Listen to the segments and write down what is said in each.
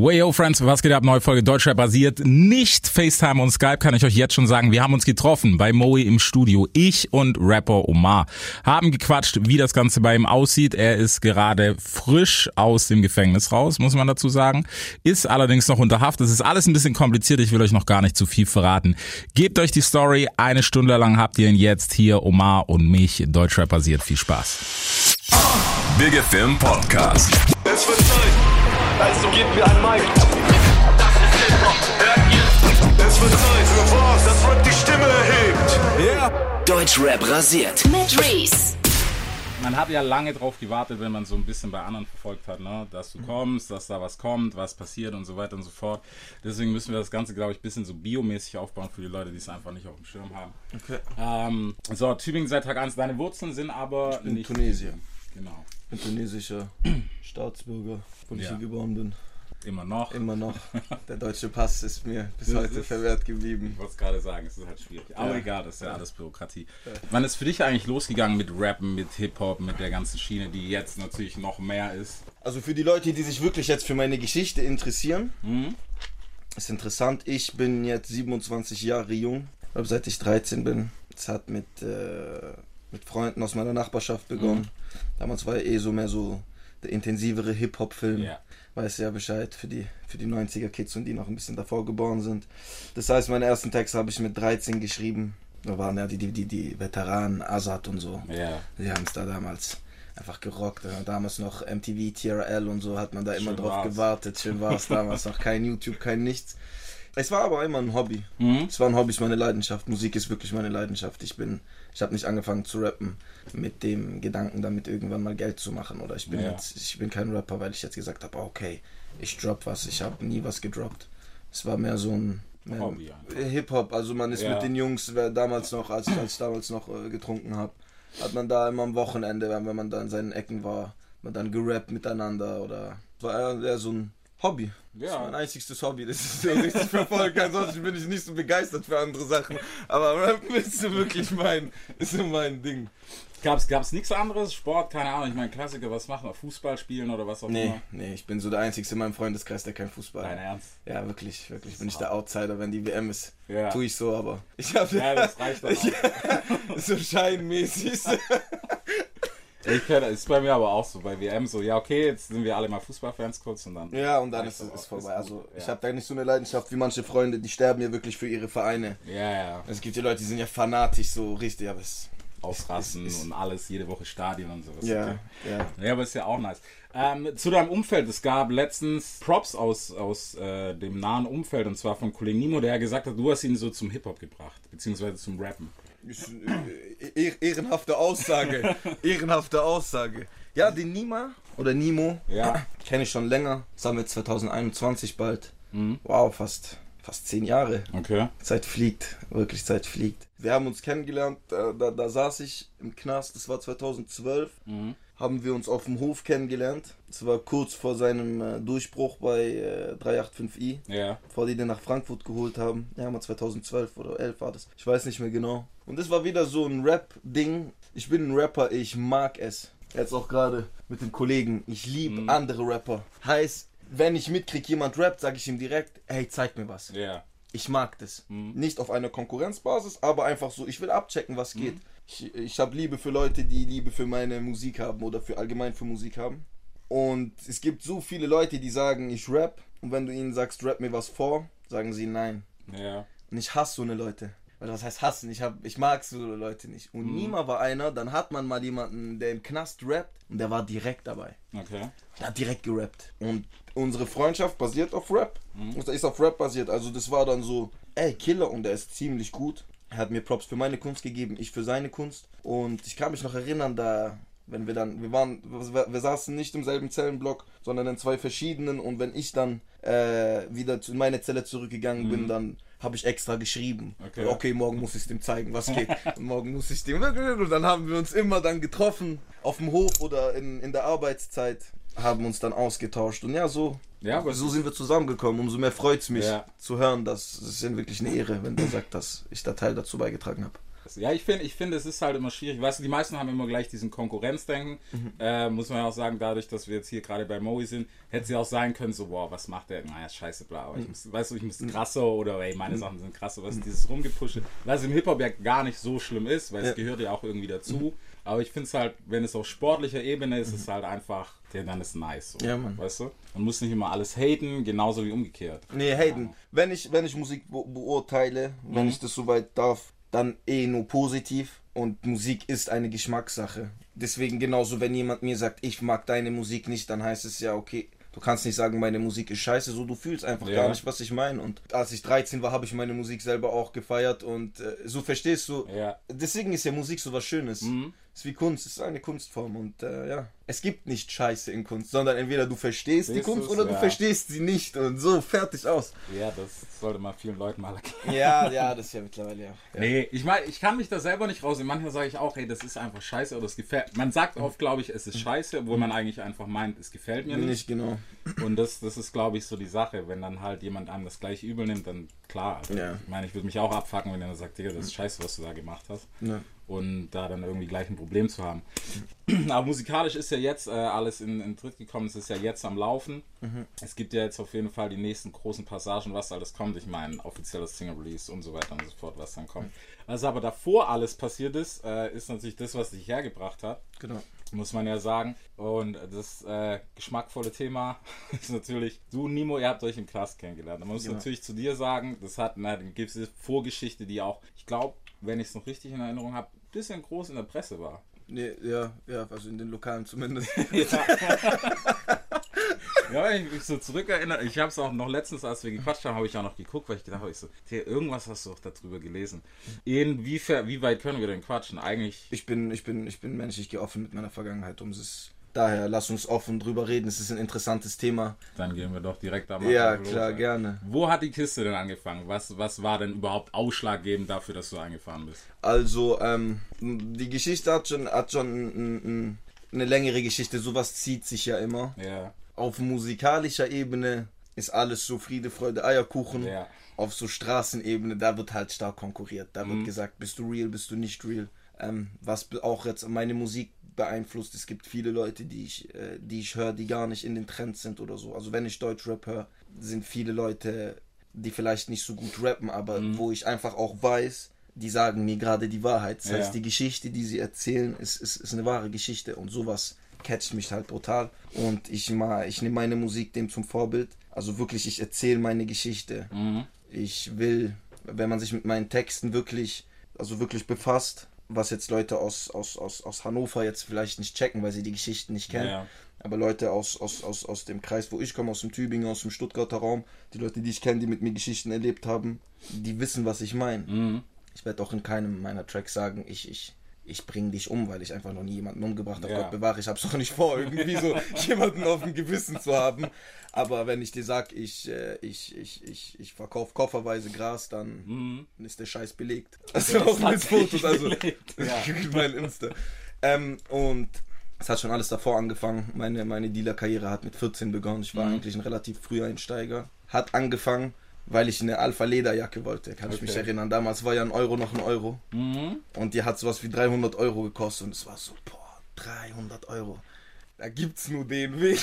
Wayo Friends, was geht ab? Neue Folge Deutschrap basiert. Nicht FaceTime und Skype kann ich euch jetzt schon sagen. Wir haben uns getroffen bei Moe im Studio. Ich und Rapper Omar haben gequatscht, wie das Ganze bei ihm aussieht. Er ist gerade frisch aus dem Gefängnis raus, muss man dazu sagen. Ist allerdings noch unter Haft. Das ist alles ein bisschen kompliziert. Ich will euch noch gar nicht zu viel verraten. Gebt euch die Story. Eine Stunde lang habt ihr ihn jetzt hier. Omar und mich. Deutschrap basiert. Viel Spaß. Big FM Podcast. Es wird Zeit, also gebt mir ein Mic. Das ist Hip-Hop, hört ihr? Es wird Zeit für was, das Rap die Stimme erhebt. Yeah. Deutschrap rasiert. mit Reese. Man hat ja lange drauf gewartet, wenn man so ein bisschen bei anderen verfolgt hat, ne? dass du kommst, dass da was kommt, was passiert und so weiter und so fort. Deswegen müssen wir das Ganze, glaube ich, ein bisschen so biomäßig aufbauen für die Leute, die es einfach nicht auf dem Schirm haben. Okay. Ähm, so, Tübingen seit Tag 1. Deine Wurzeln sind aber bin nicht. Tunesier. Genau. Ich bin tunesischer Staatsbürger, wo ich Ja. hier geboren bin. Immer noch. Immer noch. Der deutsche Pass ist mir bis Das heute ist- verwehrt geblieben. Ich wollte es gerade sagen, es ist halt schwierig. Aber Ja. egal, das ist ja alles Bürokratie. Wann ist für dich eigentlich losgegangen mit Rappen, mit Hip-Hop, mit der ganzen Schiene, die jetzt natürlich noch mehr ist? Also für die Leute, die sich wirklich jetzt für meine Geschichte interessieren, Mhm. ist interessant. Ich bin jetzt 27 Jahre jung, aber seit ich 13 bin. Es hat mit, äh, mit Freunden aus meiner Nachbarschaft begonnen. Mhm. Damals war eh so mehr so der intensivere Hip-Hop-Film. Ja. Weiß ja Bescheid für die, für die 90er-Kids und die noch ein bisschen davor geboren sind. Das heißt, meine ersten Texte habe ich mit 13 geschrieben. Da waren ja die, die, die, die Veteranen, Azad und so. Ja. Die haben es da damals einfach gerockt. Ja, Damals noch MTV, TRL und so hat man da immer Schön drauf war's. gewartet. Schön war es damals noch. Kein YouTube, kein nichts. Es war aber immer ein Hobby. Mhm. Es war ein Hobby, ist meine Leidenschaft. Musik ist wirklich meine Leidenschaft. Ich bin, ich habe nicht angefangen zu rappen mit dem Gedanken, damit irgendwann mal Geld zu machen. Oder ich bin Ja. jetzt, ich bin kein Rapper, weil ich jetzt gesagt habe, okay, ich drop was. Ich habe nie was gedroppt. Es war mehr so ein. Hip-Hop. Also man ist Ja. mit den Jungs, wer damals noch, als, als ich damals noch äh, getrunken habe, hat man da immer am Wochenende, wenn man da in seinen Ecken war, man dann gerappt miteinander oder war eher so ein Hobby. Das Ja. ist mein einziges Hobby, das ist so richtig verfolgt. Ansonsten bin ich nicht so begeistert für andere Sachen. Aber Rappen ist so wirklich mein, ist so mein Ding. Gab's, gab's nichts anderes? Sport, keine Ahnung, ich meine Klassiker, was machen wir? Fußball spielen oder was auch Nee, immer? nee, ich bin so der Einzige in meinem Freundeskreis, der kein Fußball Dein Ernst? Ja, wirklich, wirklich. Bin ich der Outsider, wenn die WM ist. Ja. Tue ich so, aber ich habe Ja, das reicht doch so scheinmäßig. Ich kenne, ist bei mir aber auch so, bei WM so, ja okay, jetzt sind wir alle mal Fußballfans kurz und dann. Ja, und dann ist es vorbei. Also gut, ich ja. habe da nicht so eine Leidenschaft wie manche Freunde, die sterben ja wirklich für ihre Vereine. Ja, ja. Es gibt ja Leute, die sind ja fanatisch so richtig, aber es. Ausrasten Ist- ist- und alles, jede Woche Stadion und sowas. Ja, Okay. ja. Ja, aber ist ja auch nice. Ähm, zu deinem Umfeld, es gab letztens Props aus, aus äh, dem nahen Umfeld und zwar von Kollegen Nimo, der gesagt hat, du hast ihn so zum Hip-Hop gebracht, beziehungsweise zum Rappen. Äh, eh- ehrenhafte Aussage. ehrenhafte Aussage. Ja, den Nima oder Nimo Ja. kenne ich schon länger. Das haben wir 2021 bald. Mhm. Wow, fast, fast zehn Jahre. Okay. Zeit fliegt, wirklich Zeit fliegt. Wir haben uns kennengelernt, da, da, da saß ich im Knast, das war 2012. Mhm. Haben wir uns auf dem Hof kennengelernt. Das war kurz vor seinem äh, Durchbruch bei äh, 385i, Ja. bevor die den nach Frankfurt geholt haben. Ja, mal 2012 oder 11 war das. Ich weiß nicht mehr genau. Und das war wieder so ein Rap-Ding. Ich bin ein Rapper, ich mag es. Jetzt auch gerade mit dem Kollegen. Ich liebe Mhm. andere Rapper. Heißt, wenn ich mitkrieg, jemand rappt, sage ich ihm direkt, hey, zeig mir was. Ja. Ich mag das. Mhm. Nicht auf einer Konkurrenzbasis, aber einfach so, ich will abchecken, was geht. Ich, ich habe Liebe für Leute, die Liebe für meine Musik haben oder für allgemein für Musik haben. Und es gibt so viele Leute, die sagen, ich rap. Und wenn du ihnen sagst, rap mir was vor, sagen sie nein. Ja. Und ich hasse so eine Leute. Weil was heißt hassen? Ich, hab, ich mag so Leute nicht. Und Nima war einer, dann hat man mal jemanden, der im Knast rappt und der war direkt dabei. Okay. Der hat direkt gerappt. Und unsere Freundschaft basiert auf Rap. Und der ist auf Rap basiert. Also das war dann so, ey, Killer und der ist ziemlich gut. Er hat mir Props für meine Kunst gegeben, ich für seine Kunst. Und ich kann mich noch erinnern, da, wenn wir dann, wir waren, wir, wir saßen nicht im selben Zellenblock, sondern in zwei verschiedenen. Und wenn ich dann äh, wieder zu meine Zelle zurückgegangen bin, dann habe ich extra geschrieben. Okay. okay, morgen muss ich dem zeigen, was geht. Morgen muss ich dem. Und dann haben wir uns immer dann getroffen auf dem Hof oder in, in der Arbeitszeit, haben uns dann ausgetauscht. Und ja, so, Ja, so sind wir zusammengekommen. Umso mehr freut es mich Ja. zu hören, dass es ist wirklich eine Ehre, wenn du sagst, dass ich da Teil dazu beigetragen habe. Ja, ich finde, ich finde, es ist halt immer schwierig. Weißt du, die meisten haben immer gleich diesen Konkurrenzdenken. Mhm. Äh, muss man ja auch sagen, dadurch, dass wir jetzt hier gerade bei Moe sind, hätte sie auch sein können, so, boah, was macht der? Naja, scheiße, bla. Aber ich Mhm. muss, weißt du, ich muss krasser oder, ey, meine Sachen sind krasser, was dieses rumgepushe. Was im Hip-Hop ja gar nicht so schlimm ist, weil es Ja. gehört ja auch irgendwie dazu. Mhm. Aber ich finde es halt, wenn es auf sportlicher Ebene ist, ist es halt einfach, ja, dann ist nice. So, Ja, Mann. Weißt du? Man muss nicht immer alles haten, genauso wie umgekehrt. Nee, Hayden, wenn ich, wenn ich Musik be beurteile, wenn Mhm. ich das soweit darf, dann eh nur positiv. Und Musik ist eine Geschmackssache. Deswegen genauso, wenn jemand mir sagt, ich mag deine Musik nicht, dann heißt es ja, okay, du kannst nicht sagen, meine Musik ist scheiße, so du fühlst einfach Ja. gar nicht, was ich meine. Und als ich 13 war, habe ich meine Musik selber auch gefeiert und äh, so verstehst du. Ja. Deswegen ist ja Musik so was Schönes. Mhm. Es ist wie Kunst, es ist eine Kunstform und äh, ja, es gibt nicht Scheiße in Kunst, sondern entweder du verstehst die Siehst Kunst du's? oder du Ja. verstehst sie nicht und so fertig aus. Ja, das sollte man vielen Leuten mal erklären. Ja, ja, das ist ja mittlerweile ja. Nee, ich meine, ich kann mich da selber nicht raus. Manchmal sage ich auch, hey, das ist einfach scheiße oder es gefällt. Man sagt oft, glaube ich, es ist scheiße, obwohl man eigentlich einfach meint, es gefällt mir nicht. Nicht genau. Und das, das ist, glaube ich, so die Sache. Wenn dann halt jemand einem das gleiche übel nimmt, dann klar. Also, Ja. Ich meine, ich würde mich auch abfacken, wenn er sagt, Digga, das ist scheiße, was du da gemacht hast. Ja. Und da dann irgendwie gleich ein Problem zu haben. Aber musikalisch ist ja jetzt äh, alles in, in Tritt gekommen. Es ist ja jetzt am Laufen. Es gibt ja jetzt auf jeden Fall die nächsten großen Passagen, was alles kommt. Ich meine, offizielles Single-Release und so weiter und so fort, was dann kommt. Was aber davor alles passiert ist, äh, ist natürlich das, was dich hergebracht hat Genau. muss man ja sagen. Und das äh, geschmackvolle Thema ist natürlich, du Nimo, ihr habt euch im Knast kennengelernt. Man muss Genau. natürlich zu dir sagen, das hat eine gewisse Vorgeschichte, die auch, ich glaube, wenn ich es noch richtig in Erinnerung habe, ein bisschen groß in der Presse war. Nee, ja, ja, also in den Lokalen zumindest. Ja, wenn ich mich so zurückerinnere, ich habe es auch noch letztens, als wir gequatscht haben, habe ich auch noch geguckt, weil ich gedacht habe, ich so, "Tja, irgendwas hast du doch darüber gelesen. Inwiefern, wie weit können wir denn quatschen? Eigentlich, Ich bin, ich bin, ich bin Mensch, ich gehe offen mit meiner Vergangenheit um. Es ist, daher lass uns offen drüber reden. Es ist ein interessantes Thema. dann gehen wir doch direkt am Ja, los, klar, ey. gerne. Wo hat die Kiste denn angefangen? Was, was war denn überhaupt ausschlaggebend dafür, dass du eingefahren bist? Also, ähm, die Geschichte hat schon, hat schon n- n- eine längere Geschichte. Sowas zieht sich ja immer. Ja, Auf musikalischer Ebene ist alles so Friede, Freude, Eierkuchen. Ja. Auf so Straßenebene, da wird halt stark konkurriert. Da wird gesagt, bist du real, bist du nicht real. Ähm, was auch jetzt meine Musik beeinflusst. Es gibt viele Leute, die ich, äh, die ich höre, die gar nicht in den Trends sind oder so. Also wenn ich Deutschrap höre, sind viele Leute, die vielleicht nicht so gut rappen, aber wo ich einfach auch weiß, die sagen mir gerade die Wahrheit. Das Ja. heißt, die Geschichte, die sie erzählen, ist, ist, ist eine wahre Geschichte und sowas catcht mich halt brutal. Und ich mal, ich nehme meine Musik dem zum Vorbild. Also wirklich, ich erzähle meine Geschichte. Ich will, wenn man sich mit meinen Texten wirklich, also wirklich befasst, was jetzt Leute aus, aus, aus, aus Hannover jetzt vielleicht nicht checken, weil sie die Geschichten nicht kennen. Ja. Aber Leute aus, aus, aus, aus dem Kreis, wo ich komme, aus dem Tübingen, aus dem Stuttgarter Raum, die Leute, die ich kenne, die mit mir Geschichten erlebt haben, die wissen, was ich meine. Ich werde auch in keinem meiner Tracks sagen, ich, ich, ich bring dich um, weil ich einfach noch nie jemanden umgebracht habe. Ja. Gott bewahre, ich habe es auch nicht vor, irgendwie so jemanden auf dem Gewissen zu haben. Aber wenn ich dir sag, ich, äh, ich, ich, ich, ich verkaufe kofferweise Gras, dann ist der Scheiß belegt. Also auch mit Fotos, also ja. mein Insta. Ähm, und es hat schon alles davor angefangen. Meine, meine Dealer-Karriere hat mit 14 begonnen. Ich war Mhm. eigentlich ein relativ früher Einsteiger. Hat angefangen, weil ich eine Alpha-Lederjacke wollte. Kann ich mich Okay. erinnern. Damals war ja ein Euro noch ein Euro. Mhm. Und die hat sowas wie 300 Euro gekostet. Und es war so, boah, 300 Euro. Da gibt's nur den Weg.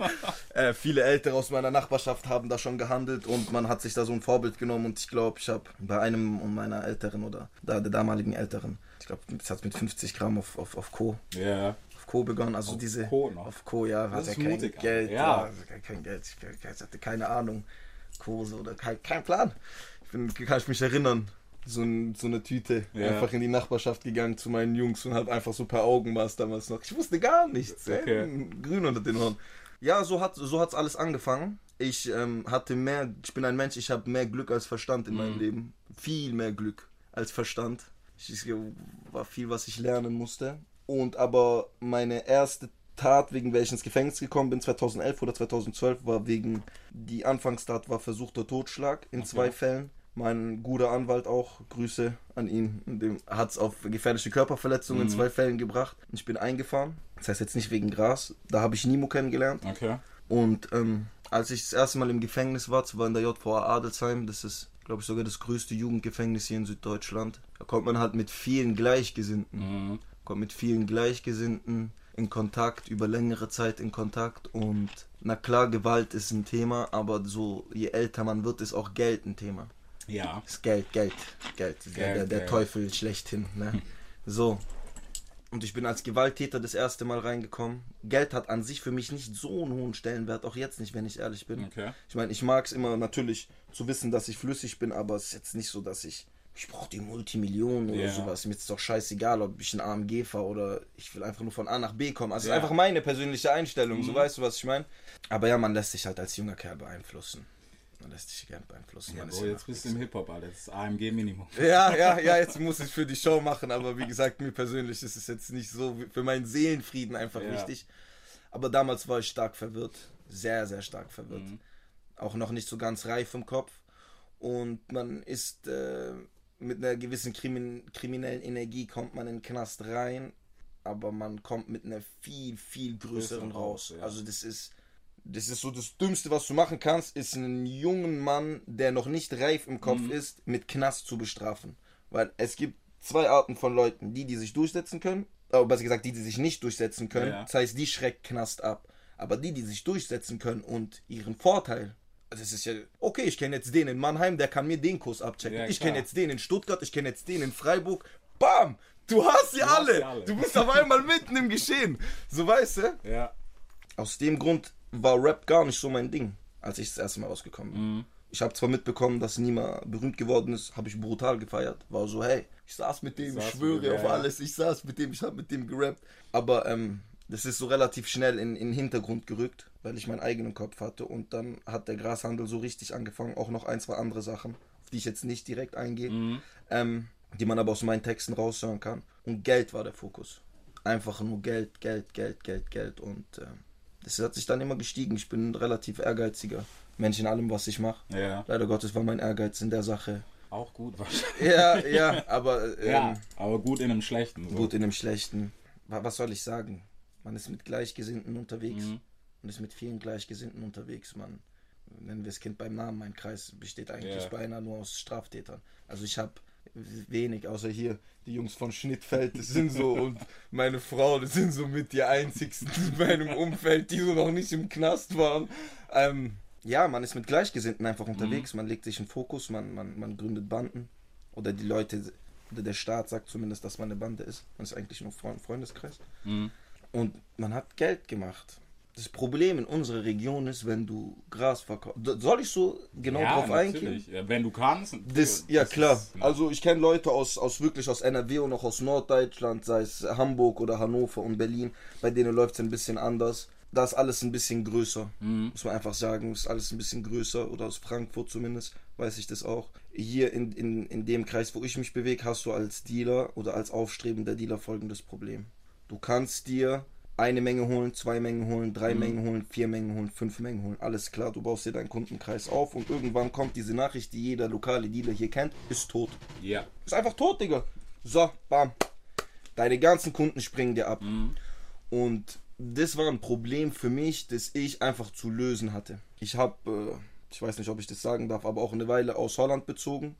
äh, viele Ältere aus meiner Nachbarschaft haben da schon gehandelt und man hat sich da so ein Vorbild genommen und ich glaube, ich habe bei einem meiner Älteren oder da, der damaligen Älteren, ich glaube, das hat mit 50 Gramm auf, auf, auf Co. Ja. Auf Co begonnen, also diese. Co noch? Auf Co, ja, Das hatte ist kein Geld. ja. Ja, kein, Geld. Ich hatte keine Ahnung. Kurse oder kein, kein Plan. Ich bin, kann ich mich erinnern. So, ein, so eine Tüte. Ja. Einfach in die Nachbarschaft gegangen zu meinen Jungs und hab einfach so per Augen war es damals noch. Ich wusste gar nichts. Okay. Ey. Grün unter den Horn. Ja, so hat so hat's alles angefangen. Ich ähm, hatte mehr, ich bin ein Mensch, ich habe mehr Glück als Verstand in Mhm. meinem Leben. Viel mehr Glück als Verstand. Ich, es war viel, was ich lernen musste. Und aber meine erste Tat, wegen welcher ich ins Gefängnis gekommen bin, 2011 oder 2012, war wegen, die Anfangstat war versuchter Totschlag in zwei Fällen. Mein guter Anwalt auch, Grüße an ihn, dem hat es auf gefährliche Körperverletzungen in zwei Fällen gebracht. Ich bin eingefahren, das heißt jetzt nicht wegen Gras, da habe ich Nimo kennengelernt. Okay. Und ähm, als ich das erste Mal im Gefängnis war, zwar in der JVA Adelsheim, das ist glaube ich, sogar das größte Jugendgefängnis hier in Süddeutschland. Da kommt man halt mit vielen Gleichgesinnten, Mhm. kommt mit vielen Gleichgesinnten in Kontakt, über längere Zeit in Kontakt und na klar, Gewalt ist ein Thema, aber so je älter man wird, ist auch Geld ein Thema. Ja. Ist Geld, Geld, Geld, der, Geld, der, der Geld. Teufel schlechthin, ne? So. Und ich bin als Gewalttäter das erste Mal reingekommen. Geld hat an sich für mich nicht so einen hohen Stellenwert, auch jetzt nicht, wenn ich ehrlich bin. Okay. Ich meine, ich mag es immer natürlich zu wissen, dass ich flüssig bin, aber es ist jetzt nicht so, dass ich, ich brauche die Multimillionen oder Ja. sowas. Mir ist doch scheißegal, ob ich ein AMG fahre oder ich will einfach nur von A nach B kommen. Also Ja. Mhm. ist einfach meine persönliche Einstellung, so weißt du, was ich meine. Aber ja, man lässt sich halt als junger Kerl beeinflussen. Man lässt sich gern beeinflussen. Ja, ja jetzt bist du im Hip-Hop, Alter. Das ist AMG-Minimum. ja, ja, ja, jetzt muss ich für die Show machen, aber wie gesagt, mir persönlich ist es jetzt nicht so für meinen Seelenfrieden einfach Ja. wichtig. Aber damals war ich stark verwirrt, sehr, sehr stark verwirrt. Auch noch nicht so ganz reif im Kopf. Und man ist äh, mit einer gewissen Krimin kriminellen Energie kommt man in den Knast rein, aber man kommt mit einer viel, viel größeren raus, ja. Also das ist das ist so das Dümmste, was du machen kannst, ist einen jungen Mann, der noch nicht reif im Kopf Mhm. ist, mit Knast zu bestrafen. Weil es gibt zwei Arten von Leuten, die, die sich durchsetzen können, aber besser gesagt, die, die sich nicht durchsetzen können. Ja. Das heißt, die schreckt Knast ab. Aber die, die sich durchsetzen können und ihren Vorteil, also es ist ja, okay, ich kenne jetzt den in Mannheim, der kann mir den Kurs abchecken. Ja, ich kenne jetzt den in Stuttgart, ich kenne jetzt den in Freiburg. Bam! Du hast sie hast alle. sie alle. Du bist auf einmal mitten im Geschehen. So weißt du? Ja. Aus dem Grund war Rap gar nicht so mein Ding, als ich das erste Mal rausgekommen bin. Mhm. Ich habe zwar mitbekommen, dass Nima berühmt geworden ist, habe ich brutal gefeiert. War so, hey, ich saß mit dem, ich mit schwöre auf ja. alles, ich saß mit dem, ich habe mit dem gerappt. Aber ähm, das ist so relativ schnell in, in den Hintergrund gerückt, weil ich meinen eigenen Kopf hatte. Und dann hat der Grashandel so richtig angefangen, auch noch ein, zwei andere Sachen, auf die ich jetzt nicht direkt eingehe, Mhm. ähm, die man aber aus meinen Texten raushören kann. Und Geld war der Fokus. Einfach nur Geld, Geld, Geld, Geld, Geld. Und ähm, das hat sich dann immer gestiegen. Ich bin ein relativ ehrgeiziger Mensch in allem, was ich mache. Ja. Leider Gottes war mein Ehrgeiz in der Sache. Auch gut wahrscheinlich. Ja, ja, aber ähm, Ja, aber gut in einem schlechten. So. gut in dem Schlechten. Wa- Was soll ich sagen? Man ist mit Gleichgesinnten unterwegs. Mhm. Man ist mit vielen Gleichgesinnten unterwegs. Man, nennen wir das Kind beim Namen, mein Kreis besteht eigentlich Ja. beinahe nur aus Straftätern. Also ich habe wenig, außer hier die Jungs von Schnittfeld, das sind so, und meine Frau, das sind so mit die einzigsten in meinem Umfeld, die so noch nicht im Knast waren. Ähm, ja, man ist mit Gleichgesinnten einfach unterwegs, man legt sich einen Fokus, man, man, man gründet Banden. Oder die Leute, oder der Staat sagt zumindest, dass man eine Bande ist. Man ist eigentlich nur Freund, Freundeskreis. Mhm. Und man hat Geld gemacht. Das Problem in unserer Region ist, wenn du Gras verkaufst. Soll ich so genau ja, drauf eingehen? natürlich. Ja, Wenn du kannst. Das, ja klar. ist- also ich kenne Leute aus, aus wirklich aus NRW und auch aus Norddeutschland, sei es Hamburg oder Hannover und Berlin, bei denen läuft es ein bisschen anders. Da ist alles ein bisschen größer, muss man einfach sagen. Ist alles ein bisschen größer oder aus Frankfurt zumindest, weiß ich das auch. Hier in, in, in dem Kreis, wo ich mich bewege, hast du als Dealer oder als aufstrebender Dealer folgendes Problem. Du kannst dir eine Menge holen, zwei Mengen holen, drei Mengen holen, vier Mengen holen, fünf Mengen holen. Alles klar, du baust dir deinen Kundenkreis auf und irgendwann kommt diese Nachricht, die jeder lokale Dealer hier kennt, ist tot. Ja. Ist einfach tot, Digga. So, bam. Deine ganzen Kunden springen dir ab. Und das war ein Problem für mich, das ich einfach zu lösen hatte. Ich habe, äh, ich weiß nicht, ob ich das sagen darf, aber auch eine Weile aus Holland bezogen.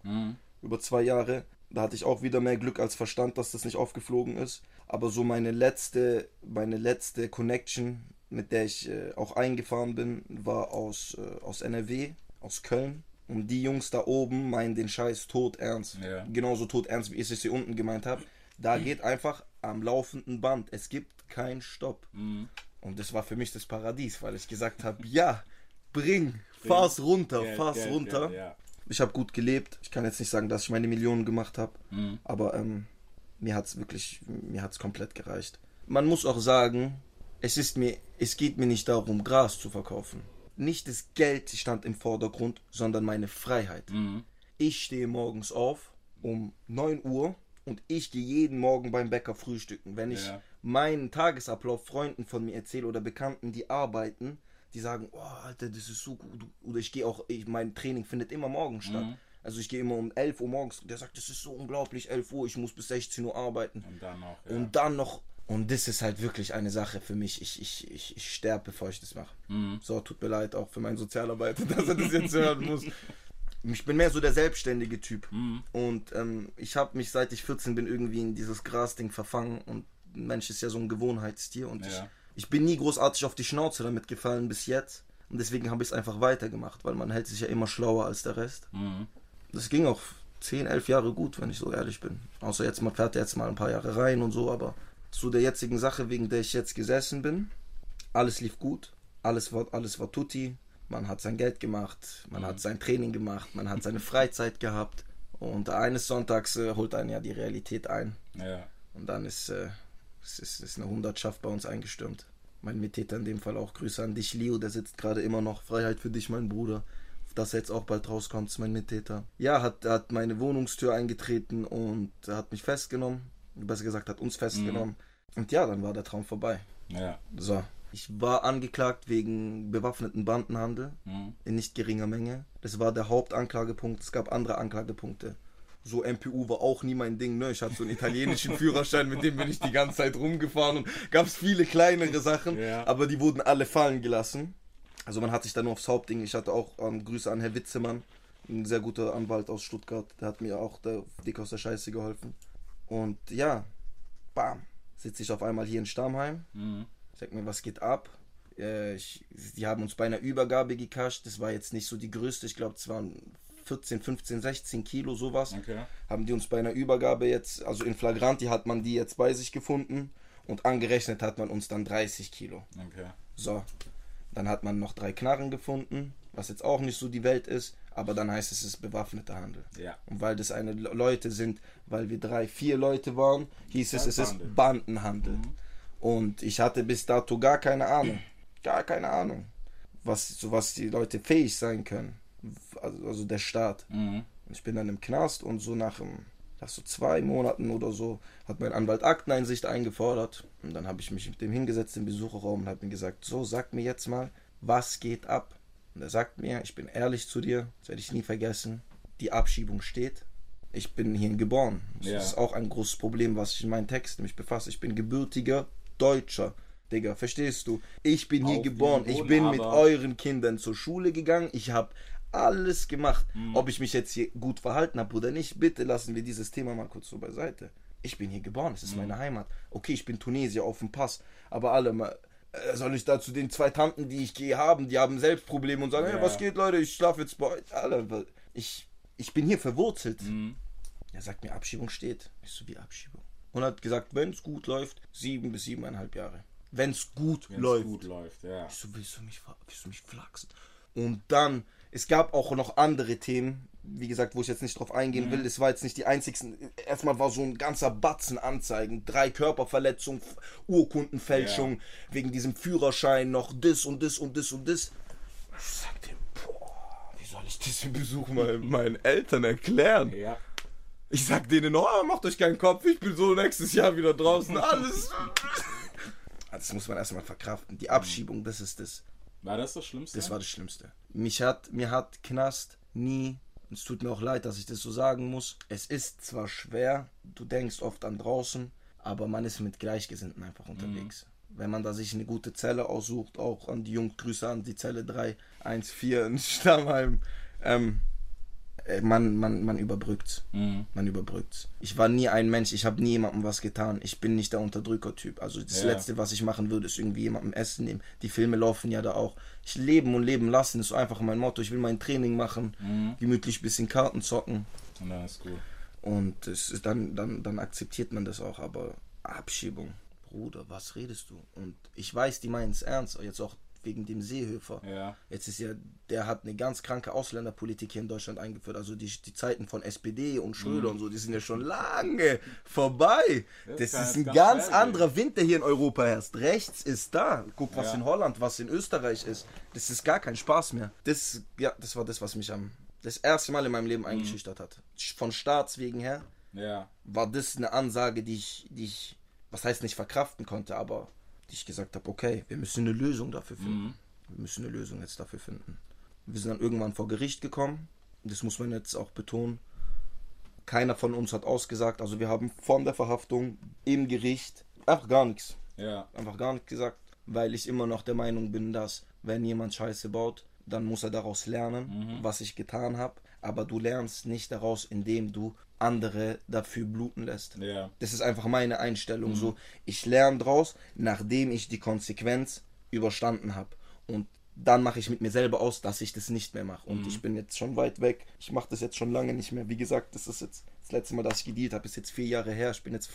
Über zwei Jahre. Da hatte ich auch wieder mehr Glück als Verstand, dass das nicht aufgeflogen ist. Aber so meine letzte, meine letzte Connection, mit der ich äh, auch eingefahren bin, war aus, äh, aus NRW, aus Köln. Und die Jungs da oben meinen den Scheiß tot ernst. Ja. Genauso tot ernst, wie ich es hier unten gemeint habe. Da geht einfach am laufenden Band. Es gibt keinen Stopp. Mhm. Und das war für mich das Paradies, weil ich gesagt habe, ja, bring, fahr's runter, Geld, fahr's Geld, runter. Geld, ja. Ich habe gut gelebt. Ich kann jetzt nicht sagen, dass ich meine Millionen gemacht habe, Mhm. aber ähm, mir hat's wirklich, mir hat's komplett gereicht. Man muss auch sagen, es ist mir, es geht mir nicht darum, Gras zu verkaufen. Nicht das Geld stand im Vordergrund, sondern meine Freiheit. Mhm. Ich stehe morgens auf um 9 Uhr und ich gehe jeden Morgen beim Bäcker frühstücken. Wenn ich Ja. meinen Tagesablauf Freunden von mir erzähle oder Bekannten, die arbeiten, die sagen, oh, Alter, das ist so gut. Oder ich gehe auch, ich, mein Training findet immer morgens statt. Mhm. Also ich gehe immer um 11 Uhr morgens. Der sagt, das ist so unglaublich, 11 Uhr, ich muss bis 16 Uhr arbeiten. Und dann noch. Ja. Und dann noch. Und das ist halt wirklich eine Sache für mich. Ich, ich, ich, ich sterbe, bevor ich das mache. Mhm. So, tut mir leid auch für meinen Sozialarbeiter, dass er das jetzt hören muss. ich bin mehr so der selbstständige Typ. Und ähm, ich habe mich, seit ich 14 bin, irgendwie in dieses Grasding verfangen. Und Mensch ist ja so ein Gewohnheitstier. Und Ja. ich, ich bin nie großartig auf die Schnauze damit gefallen bis jetzt. Und deswegen habe ich es einfach weitergemacht, weil man hält sich ja immer schlauer als der Rest. Das ging auch 10, 11 Jahre gut, wenn ich so ehrlich bin. Außer jetzt, man fährt jetzt mal ein paar Jahre rein und so, aber zu der jetzigen Sache, wegen der ich jetzt gesessen bin, alles lief gut, alles war, alles war tutti, man hat sein Geld gemacht, man hat sein Training gemacht, man hat seine Freizeit gehabt und eines Sonntags äh, holt einen ja die Realität ein Ja. und dann ist, äh, es ist, ist eine Hundertschaft bei uns eingestürmt. Mein Mittäter in dem Fall auch Grüße an dich, Leo, der sitzt gerade immer noch. Freiheit für dich, mein Bruder. Dass er jetzt auch bald rauskommt, ist mein Mittäter. Ja, hat, hat meine Wohnungstür eingetreten und hat mich festgenommen. Besser gesagt, hat uns festgenommen. Und ja, dann war der Traum vorbei. Ja. So. Ich war angeklagt wegen bewaffneten Bandenhandel in nicht geringer Menge. Das war der Hauptanklagepunkt. Es gab andere Anklagepunkte. So MPU war auch nie mein Ding, ne? Ich hatte so einen italienischen Führerschein, mit dem bin ich die ganze Zeit rumgefahren und gab es viele kleinere Sachen, Ja. aber die wurden alle fallen gelassen. Also man hat sich dann nur aufs Hauptding. Ich hatte auch ähm, Grüße an Herr Witzemann, ein sehr guter Anwalt aus Stuttgart. Der hat mir auch der, dick aus der Scheiße geholfen. Und ja, bam, sitze ich auf einmal hier in Stammheim. Sag mir, was geht ab? Äh, ich, die haben uns bei einer Übergabe gekascht. Das war jetzt nicht so die größte. Ich glaube, es waren 14, 15, 16 Kilo, sowas. Okay. Haben die uns bei einer Übergabe jetzt, also in Flagranti hat man die jetzt bei sich gefunden. Und angerechnet hat man uns dann 30 Kilo. Okay. So. Dann hat man noch drei Knarren gefunden, was jetzt auch nicht so die Welt ist. Aber dann heißt es, es ist bewaffneter Handel. Ja. Und weil das eine Le- Leute sind, weil wir drei, vier Leute waren, hieß es, es ist Bandenhandel. Bandenhandel. Und ich hatte bis dato gar keine Ahnung. Gar keine Ahnung. Was, zu was die Leute fähig sein können. Also, also der Staat. Und ich bin dann im Knast und so nach, einem, nach so zwei Monaten oder so hat mein Anwalt Akteneinsicht eingefordert. Und dann habe ich mich mit dem hingesetzt im Besucherraum und habe ihm gesagt, so sag mir jetzt mal, was geht ab? Und er sagt mir, ich bin ehrlich zu dir, das werde ich nie vergessen, die Abschiebung steht. Ich bin hier geboren. Das Ja. ist auch ein großes Problem, was ich in meinen Texten mich befasse. Ich bin gebürtiger Deutscher. Digga, verstehst du? Ich bin hier Auf geboren. diesem Ich bin mit euren Kindern zur Schule gegangen. Ich habe alles gemacht. Mhm. Ob ich mich jetzt hier gut verhalten habe oder nicht, bitte lassen wir dieses Thema mal kurz so beiseite. Ich bin hier geboren, es ist Mhm. meine Heimat. Okay, ich bin Tunesier auf dem Pass, aber alle mal. äh, Soll ich da zu den zwei Tanten, die ich gehe, haben, die haben selbst Probleme und sagen, Ja. hey, was geht, Leute, ich schlafe jetzt bei euch. Alle, ich, ich bin hier verwurzelt. Mhm. Er sagt mir, Abschiebung steht. Ich so, wie Abschiebung? Und hat gesagt, wenn es gut läuft, sieben bis siebeneinhalb Jahre. Wenn es gut Wenn's läuft. gut läuft, ja. Ich so, willst du mich, willst du mich flachsen? Und dann, es gab auch noch andere Themen, wie gesagt, wo ich jetzt nicht drauf eingehen will. Es war jetzt nicht die einzigsten. Erstmal war so ein ganzer Batzen Anzeigen. Drei Körperverletzungen, Urkundenfälschung, wegen diesem Führerschein noch das und das und das und das. Ich sagte, boah, wie soll ich im Besuch mal meinen Eltern erklären? Ja. Ich sag denen, oh, macht euch keinen Kopf, ich bin so nächstes Jahr wieder draußen, alles. Das muss man erstmal verkraften. Die Abschiebung, das ist das. War das das Schlimmste? Das war das Schlimmste. Mich hat, mir hat Knast nie, und es tut mir auch leid, dass ich das so sagen muss, es ist zwar schwer, du denkst oft an draußen, aber man ist mit Gleichgesinnten einfach unterwegs. Wenn man da sich eine gute Zelle aussucht, auch an die Junggrüße an die Zelle 314 in Stammheim, ähm, äh, man, man, man überbrückt. Man überbrückt. Ich war nie ein Mensch, ich habe nie jemandem was getan. Ich bin nicht der Unterdrücker-Typ. Also das Ja. Letzte, was ich machen würde, ist irgendwie jemandem Essen nehmen. Die Filme laufen ja da auch. Ich leben und leben lassen ist so einfach mein Motto. Ich will mein Training machen, gemütlich ein bisschen Karten zocken. Und dann ist gut. Und es ist dann, dann, dann akzeptiert man das auch. Aber Abschiebung, Bruder, was redest du? Und ich weiß, die meinen es ernst. Jetzt auch wegen dem Seehöfer. Ja. Jetzt ist ja, der hat eine ganz kranke Ausländerpolitik hier in Deutschland eingeführt. Also die, die Zeiten von SPD und Schröder und so, die sind ja schon lange vorbei. Das Das ist ein ganz ganz anderer Wind, der hier in Europa herrscht. Rechts ist da. Guck, was Ja. in Holland, was in Österreich ist. Das ist gar kein Spaß mehr. Das, ja, das war das, was mich am das erste Mal in meinem Leben eingeschüchtert hat. Von Staatswegen her Ja. war das eine Ansage, die ich, die ich, was heißt nicht verkraften konnte, aber ich gesagt habe, okay, wir müssen eine Lösung dafür finden. Wir müssen eine Lösung jetzt dafür finden. Wir sind dann irgendwann vor Gericht gekommen. Das muss man jetzt auch betonen. Keiner von uns hat ausgesagt. Also wir haben von der Verhaftung im Gericht einfach gar nichts. Ja. Einfach gar nichts gesagt. Weil ich immer noch der Meinung bin, dass wenn jemand Scheiße baut, dann muss er daraus lernen, was ich getan habe. Aber du lernst nicht daraus, indem du andere dafür bluten lässt. Ja. Das ist einfach meine Einstellung. So, ich lerne daraus, nachdem ich die Konsequenz überstanden habe. Und dann mache ich mit mir selber aus, dass ich das nicht mehr mache. Und ich bin jetzt schon weit weg. Ich mache das jetzt schon lange nicht mehr. Wie gesagt, das ist jetzt das letzte Mal, dass ich gedealt habe, ist jetzt vier Jahre her. Ich bin jetzt,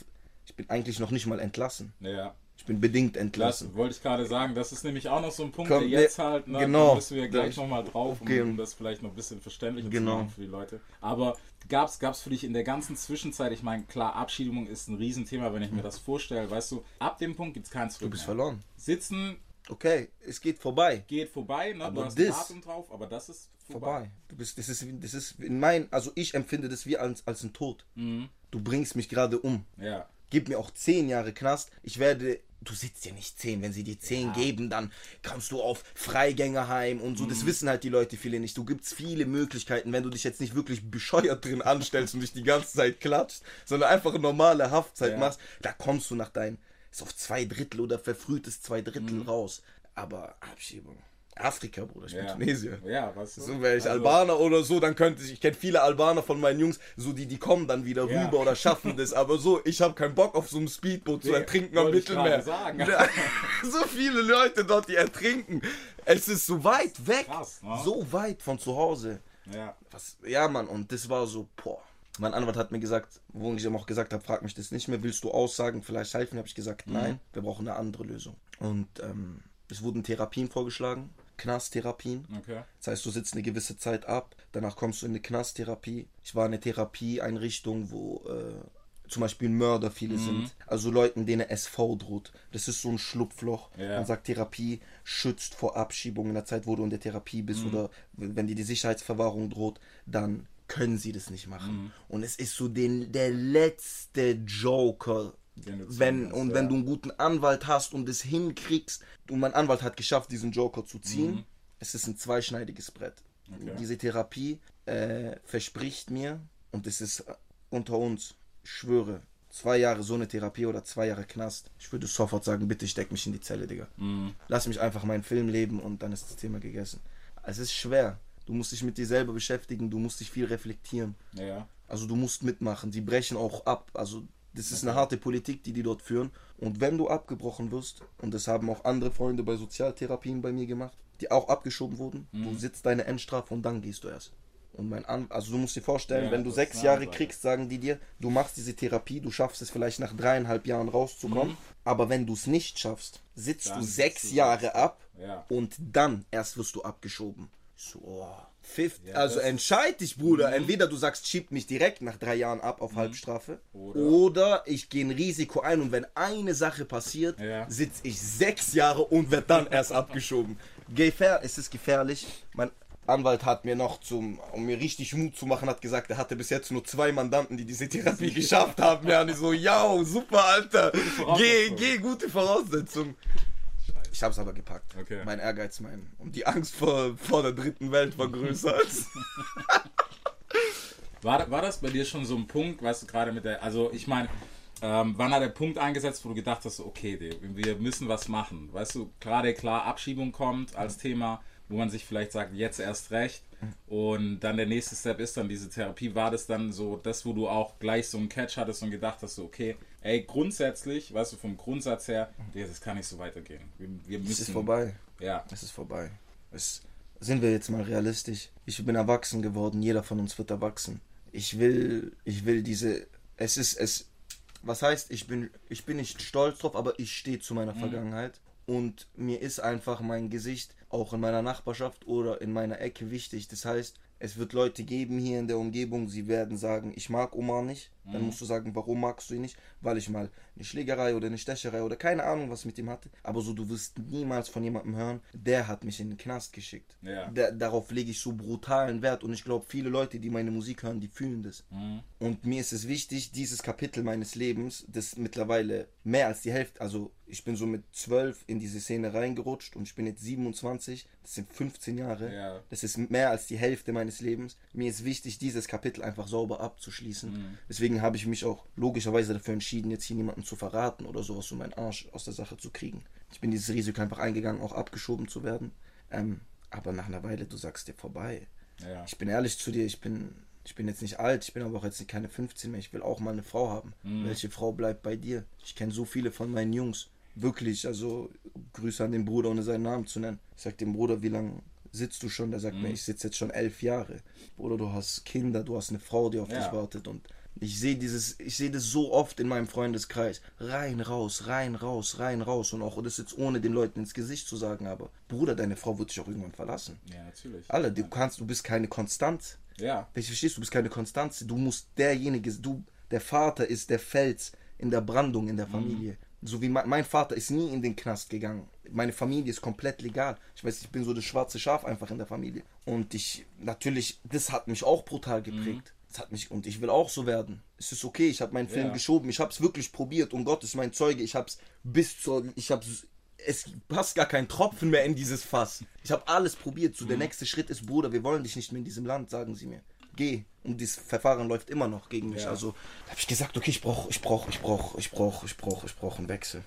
ich bin eigentlich noch nicht mal entlassen. Ja. Bin bedingt Das entlassen. wollte ich gerade sagen, das ist nämlich auch noch so ein Punkt, Komm, der jetzt halt, ne, genau. da müssen wir gleich nochmal drauf, okay. um das vielleicht noch ein bisschen verständlicher Genau. zu machen für die Leute. Aber gab es für dich in der ganzen Zwischenzeit, ich meine, klar, Abschiedung ist ein Riesenthema, wenn ich mir das vorstelle, weißt du, ab dem Punkt gibt es keinen Zurück Du bist mehr. verloren. Sitzen Okay, es geht vorbei. geht vorbei, ne? Aber du hast das- Datum drauf, aber das ist vorbei. Vorbei. Du bist, das ist, das ist in mein, also ich empfinde das wie als, als ein Tod. Du bringst mich gerade um. Ja. Gib mir auch zehn Jahre Knast. Ich werde. Du sitzt ja nicht zehn. Wenn sie dir zehn geben, dann kannst du auf Freigängerheim und so. Das wissen halt die Leute viele nicht. Du gibst viele Möglichkeiten, wenn du dich jetzt nicht wirklich bescheuert drin anstellst und dich die ganze Zeit klatscht, sondern einfach eine normale Haftzeit Ja. machst. Da kommst du nach deinem. Ist auf zwei Drittel oder verfrühtes zwei Drittel raus. Aber Abschiebung. Afrika, Bruder. Ich bin Ja. Tunesier. Ja, du? So wäre ich Also, Albaner oder so, dann könnte ich, ich kenne viele Albaner von meinen Jungs, so die, die kommen dann wieder Ja. rüber oder schaffen das, aber so, ich habe keinen Bock auf so einem Speedboot zu ertrinken am Mittelmeer. so viele Leute dort, die ertrinken. Es ist so weit weg, Krass, ne? so weit von zu Hause. Ja. Was, ja, Mann, und das war so, boah. Mein Anwalt hat mir gesagt, wo ich ihm auch gesagt habe, frag mich das nicht mehr, willst du Aussagen, vielleicht helfen? Habe ich gesagt, nein, wir brauchen eine andere Lösung. Und ähm, es wurden Therapien vorgeschlagen, Knasttherapien. Okay. Das heißt, du sitzt eine gewisse Zeit ab, danach kommst du in eine Knasttherapie. Ich war in einer Therapieeinrichtung, wo äh, zum Beispiel Mörder viele sind. Also Leuten, denen SV droht. Das ist so ein Schlupfloch. Ja. Man sagt, Therapie schützt vor Abschiebung in der Zeit, wo du in der Therapie bist oder wenn dir die Sicherheitsverwahrung droht, dann können sie das nicht machen. Und es ist so den, der letzte Joker, wenn, und musst, wenn ja. du einen guten Anwalt hast und es hinkriegst, und mein Anwalt hat geschafft, diesen Joker zu ziehen, es ist ein zweischneidiges Brett. Okay. Diese Therapie äh, verspricht mir, und es ist äh, unter uns, ich schwöre, zwei Jahre so eine Therapie oder zwei Jahre Knast. Ich würde sofort sagen, bitte steck mich in die Zelle, Digga. Lass mich einfach meinen Film leben und dann ist das Thema gegessen. Es ist schwer. Du musst dich mit dir selber beschäftigen, du musst dich viel reflektieren. Ja. Also du musst mitmachen. Die brechen auch ab. Also das ist eine harte Politik, die die dort führen. Und wenn du abgebrochen wirst, und das haben auch andere Freunde bei Sozialtherapien bei mir gemacht, die auch abgeschoben wurden, du sitzt deine Endstrafe und dann gehst du erst. Und mein An also du musst dir vorstellen, Ja, wenn du sechs Jahre Ansage. kriegst, sagen die dir, du machst diese Therapie, du schaffst es vielleicht nach dreieinhalb Jahren rauszukommen. Aber wenn du es nicht schaffst, sitzt Dann du sechs du Jahre ab Ja. und dann erst wirst du abgeschoben. Ich So, oh, 50, Ja, also Mhm. entscheid dich, Bruder. Entweder du sagst, schieb mich direkt nach drei Jahren ab auf Halbstrafe. Oder- Oder, ich gehe ein Risiko ein und wenn eine Sache passiert, Ja. sitze ich sechs Jahre und werde dann erst abgeschoben. Gefähr es ist gefährlich. Mein Anwalt hat mir noch, zum, um mir richtig Mut zu machen, hat gesagt, er hatte bis jetzt nur zwei Mandanten, die diese Therapie geschafft haben. Ja, und ich so, ja, super, Alter. Geh, geh, gute Voraussetzung. Ich hab's aber gepackt. Okay. Mein Ehrgeiz, mein. Und die Angst vor, vor der dritten Welt war größer als. War, war das bei dir schon so ein Punkt, weißt du, gerade mit der, also ich meine, ähm, wann hat der Punkt eingesetzt, wo du gedacht hast, okay, Digga, wir müssen was machen? Weißt du, gerade klar, Abschiebung kommt als Thema, wo man sich vielleicht sagt, jetzt erst recht. Und dann der nächste Step ist dann diese Therapie. War das dann so, das, wo du auch gleich so einen Catch hattest und gedacht hast, okay, ey, grundsätzlich, weißt du, vom Grundsatz her, das kann nicht so weitergehen. Wir, wir müssen. Es ist vorbei. Ja. Es ist vorbei. Es, sind wir jetzt mal realistisch. Ich bin erwachsen geworden. Jeder von uns wird erwachsen. Ich will, ich will diese. Es ist, es. Was heißt, ich bin, ich bin nicht stolz drauf, aber ich stehe zu meiner Vergangenheit. Und mir ist einfach mein Gesicht auch in meiner Nachbarschaft oder in meiner Ecke wichtig. Das heißt, es wird Leute geben hier in der Umgebung, sie werden sagen, ich mag Omar nicht. Dann musst du sagen, warum magst du ihn nicht? Weil ich mal eine Schlägerei oder eine Stecherei oder keine Ahnung, was mit ihm hatte. Aber so, du wirst niemals von jemandem hören, der hat mich in den Knast geschickt. Ja. Der, darauf lege ich so brutalen Wert und ich glaube, viele Leute, die meine Musik hören, die fühlen das. Und mir ist es wichtig, dieses Kapitel meines Lebens, das mittlerweile mehr als die Hälfte, also ich bin so mit 12 in diese Szene reingerutscht und ich bin jetzt 27, das sind 15 Jahre. Ja. Das ist mehr als die Hälfte meines Lebens. Mir ist wichtig, dieses Kapitel einfach sauber abzuschließen. Deswegen habe ich mich auch logischerweise dafür entschieden, jetzt hier niemanden zu verraten oder sowas, um meinen Arsch aus der Sache zu kriegen. Ich bin dieses Risiko einfach eingegangen, auch abgeschoben zu werden. Ähm, Aber nach einer Weile, du sagst dir vorbei. Ja. Ich bin ehrlich zu dir, ich bin, ich bin jetzt nicht alt, ich bin aber auch jetzt keine 15 mehr. Ich will auch mal eine Frau haben. Mhm. Welche Frau bleibt bei dir? Ich kenne so viele von meinen Jungs. Wirklich, also Grüße an den Bruder, ohne seinen Namen zu nennen. Ich sag dem Bruder, wie lange sitzt du schon? Der sagt Mhm. mir, ich sitze jetzt schon elf Jahre. Bruder, du hast Kinder, du hast eine Frau, die auf Ja. dich wartet. Und ich sehe dieses, ich sehe das so oft in meinem Freundeskreis. Rein, raus, rein, raus, rein, raus. Und auch und das jetzt ohne den Leuten ins Gesicht zu sagen, aber Bruder, deine Frau wird dich auch irgendwann verlassen. Ja, natürlich. Alle, du kannst, du bist keine Konstanz. Ja. Welche verstehst du, bist keine Konstanz. Du musst derjenige, du, der Vater ist der Fels in der Brandung in der Familie. So wie mein, mein Vater ist nie in den Knast gegangen. Meine Familie ist komplett legal. Ich weiß, ich bin so das schwarze Schaf einfach in der Familie. Und ich, natürlich, das hat mich auch brutal geprägt. Das hat mich, und ich will auch so werden. Es ist okay, ich habe meinen Film Ja. geschoben, ich habe es wirklich probiert und Gott ist mein Zeuge. Ich habe es bis zur, ich habe es passt gar kein Tropfen mehr in dieses Fass. Ich habe alles probiert. So der nächste Schritt ist, Bruder, wir wollen dich nicht mehr in diesem Land, sagen sie mir. Geh. Und dieses Verfahren läuft immer noch gegen mich. Ja. Also habe ich gesagt, okay, ich brauche, ich brauche, ich brauche, ich brauche, ich brauche, ich brauche einen Wechsel.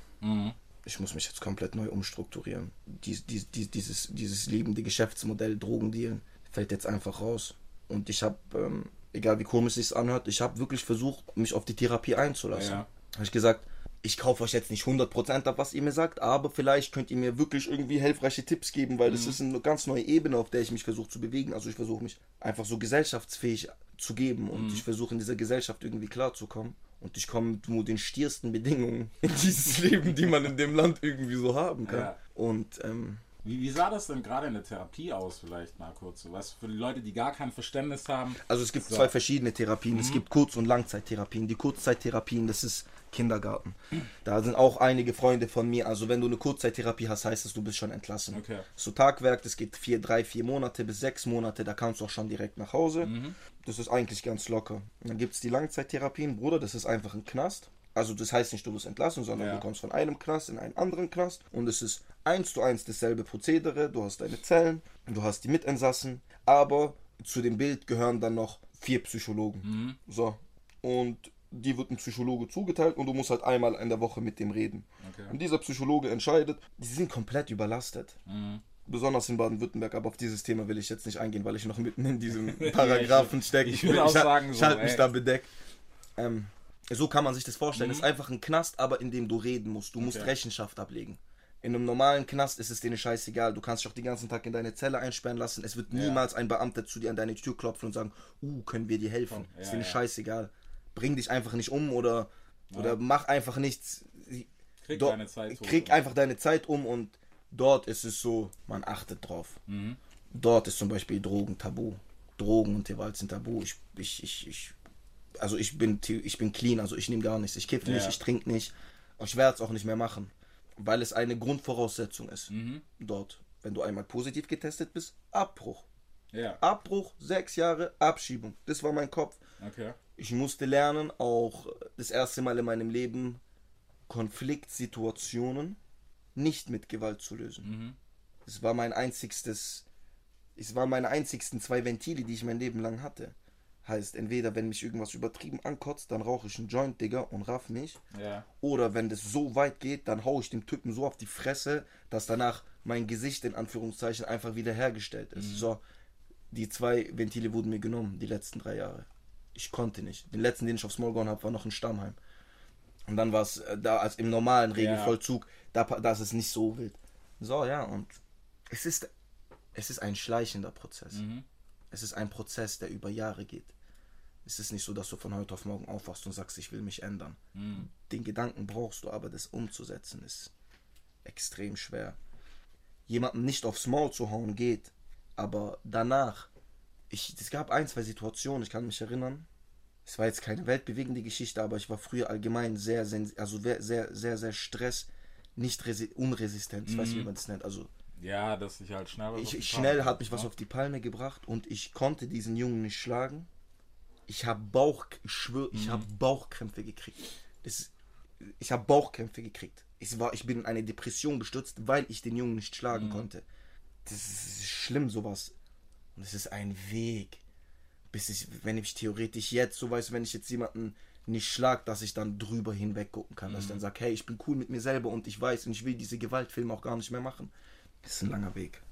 Ich muss mich jetzt komplett neu umstrukturieren. Dies, dies, dies, dieses, dieses liebende Geschäftsmodell Drogendealen fällt jetzt einfach raus. Und ich habe, ähm, egal wie komisch es sich anhört, ich habe wirklich versucht, mich auf die Therapie einzulassen. Ja. Habe ich gesagt, ich kaufe euch jetzt nicht 100% ab, was ihr mir sagt, aber vielleicht könnt ihr mir wirklich irgendwie hilfreiche Tipps geben, weil das ist eine ganz neue Ebene, auf der ich mich versuche zu bewegen. Also ich versuche mich einfach so gesellschaftsfähig zu geben und ich versuche in dieser Gesellschaft irgendwie klarzukommen. Und ich komme mit nur den stiersten Bedingungen in dieses Leben, die man in dem Land irgendwie so haben kann. Ja. Und ähm, Wie, wie sah das denn gerade in der Therapie aus, vielleicht mal kurz? So, Was für die Leute, die gar kein Verständnis haben? Also es gibt So. zwei verschiedene Therapien. Es gibt Kurz- und Langzeittherapien. Die Kurzzeittherapien, das ist Kindergarten. Da sind auch einige Freunde von mir. Also wenn du eine Kurzzeittherapie hast, heißt es, du bist schon entlassen. Okay. So Tagwerk, das geht vier, drei, vier Monate bis sechs Monate. Da kannst du auch schon direkt nach Hause. Das ist eigentlich ganz locker. Dann gibt es die Langzeittherapien, Bruder. Das ist einfach ein Knast. Also das heißt nicht, du wirst entlassen, sondern Ja. du kommst von einem Knast in einen anderen Knast und es ist eins zu eins dasselbe Prozedere. Du hast deine Zellen, du hast die Mitinsassen, aber zu dem Bild gehören dann noch vier Psychologen. So. Und die wird ein Psychologe zugeteilt und du musst halt einmal in der Woche mit dem reden. Okay. Und dieser Psychologe entscheidet, die sind komplett überlastet. Besonders in Baden-Württemberg, aber auf dieses Thema will ich jetzt nicht eingehen, weil ich noch mitten in diesem Paragraphen stecke. ich will auch ha- sagen, ich so, halte mich da bedeckt. Ähm, so kann man sich das vorstellen. Mhm. Es ist einfach ein Knast, aber in dem du reden musst. Du musst Okay. Rechenschaft ablegen. In einem normalen Knast ist es denen scheißegal. Du kannst dich auch den ganzen Tag in deine Zelle einsperren lassen. Es wird niemals ein Beamter zu dir an deine Tür klopfen und sagen, uh, können wir dir helfen? Ja, ist denen ja. scheißegal. Bring dich einfach nicht um oder, oder mach einfach nichts. Krieg Do- deine Zeit so. Krieg einfach deine Zeit um und dort ist es so, man achtet drauf. Dort ist zum Beispiel Drogen tabu. Drogen und Gewalt sind tabu. Ich, ich, ich, ich, also ich bin, ich bin clean, also ich nehme gar nichts. Ich kiff nicht, Ja. ich trinke nicht. Und ich werde es auch nicht mehr machen. Weil es eine Grundvoraussetzung ist. Mhm. Dort. Wenn du einmal positiv getestet bist, Abbruch. Ja, Abbruch, sechs Jahre, Abschiebung. Das war mein Kopf. okay. Ich musste lernen, auch das erste Mal in meinem Leben Konfliktsituationen nicht mit Gewalt zu lösen. Es war mein einzigstes, es waren meine einzigsten zwei Ventile, die ich mein Leben lang hatte. Heißt, entweder wenn mich irgendwas übertrieben ankotzt, dann rauche ich einen Joint, Digga, und raff mich. Ja. Oder wenn das so weit geht, dann hau ich dem Typen so auf die Fresse, dass danach mein Gesicht in Anführungszeichen einfach wieder hergestellt ist. So, die zwei Ventile wurden mir genommen, die letzten drei Jahre. Ich konnte nicht. Den letzten, den ich aufs Maul gehauen habe, war noch in Stammheim. Und dann war es äh, da als im normalen Regelvollzug, da, pa- da ist es nicht so wild. So, ja, und es ist, es ist ein schleichender Prozess. Es ist ein Prozess, der über Jahre geht. Es ist nicht so, dass du von heute auf morgen aufwachst und sagst, ich will mich ändern. Den Gedanken brauchst du, aber das umzusetzen ist extrem schwer. Jemandem nicht aufs Maul zu hauen geht, aber danach, ich, es gab ein, zwei Situationen, ich kann mich erinnern. Es war jetzt keine weltbewegende Geschichte, aber ich war früher allgemein sehr, also sehr, sehr, sehr, sehr Stress, nicht resi unresistent. Ich weiß nicht, wie man das nennt. Also Ja, dass ich halt schnell was ich, schnell hat mich was auf die Palme gebracht und ich konnte diesen Jungen nicht schlagen. Ich habe Bauch, ich schwör, ich habe Bauchkrämpfe gekriegt. Das, ich habe Bauchkrämpfe gekriegt. Ich, war, ich bin in eine Depression gestürzt, weil ich den Jungen nicht schlagen konnte. Das ist schlimm, sowas. Und es ist ein Weg. Bis ich, wenn ich theoretisch jetzt, so weiß, wenn ich jetzt jemanden nicht schlag, dass ich dann drüber hinweg gucken kann. Dass ich dann sage, hey, ich bin cool mit mir selber und ich weiß und ich will diese Gewaltfilme auch gar nicht mehr machen. Das ist ein langer Weg.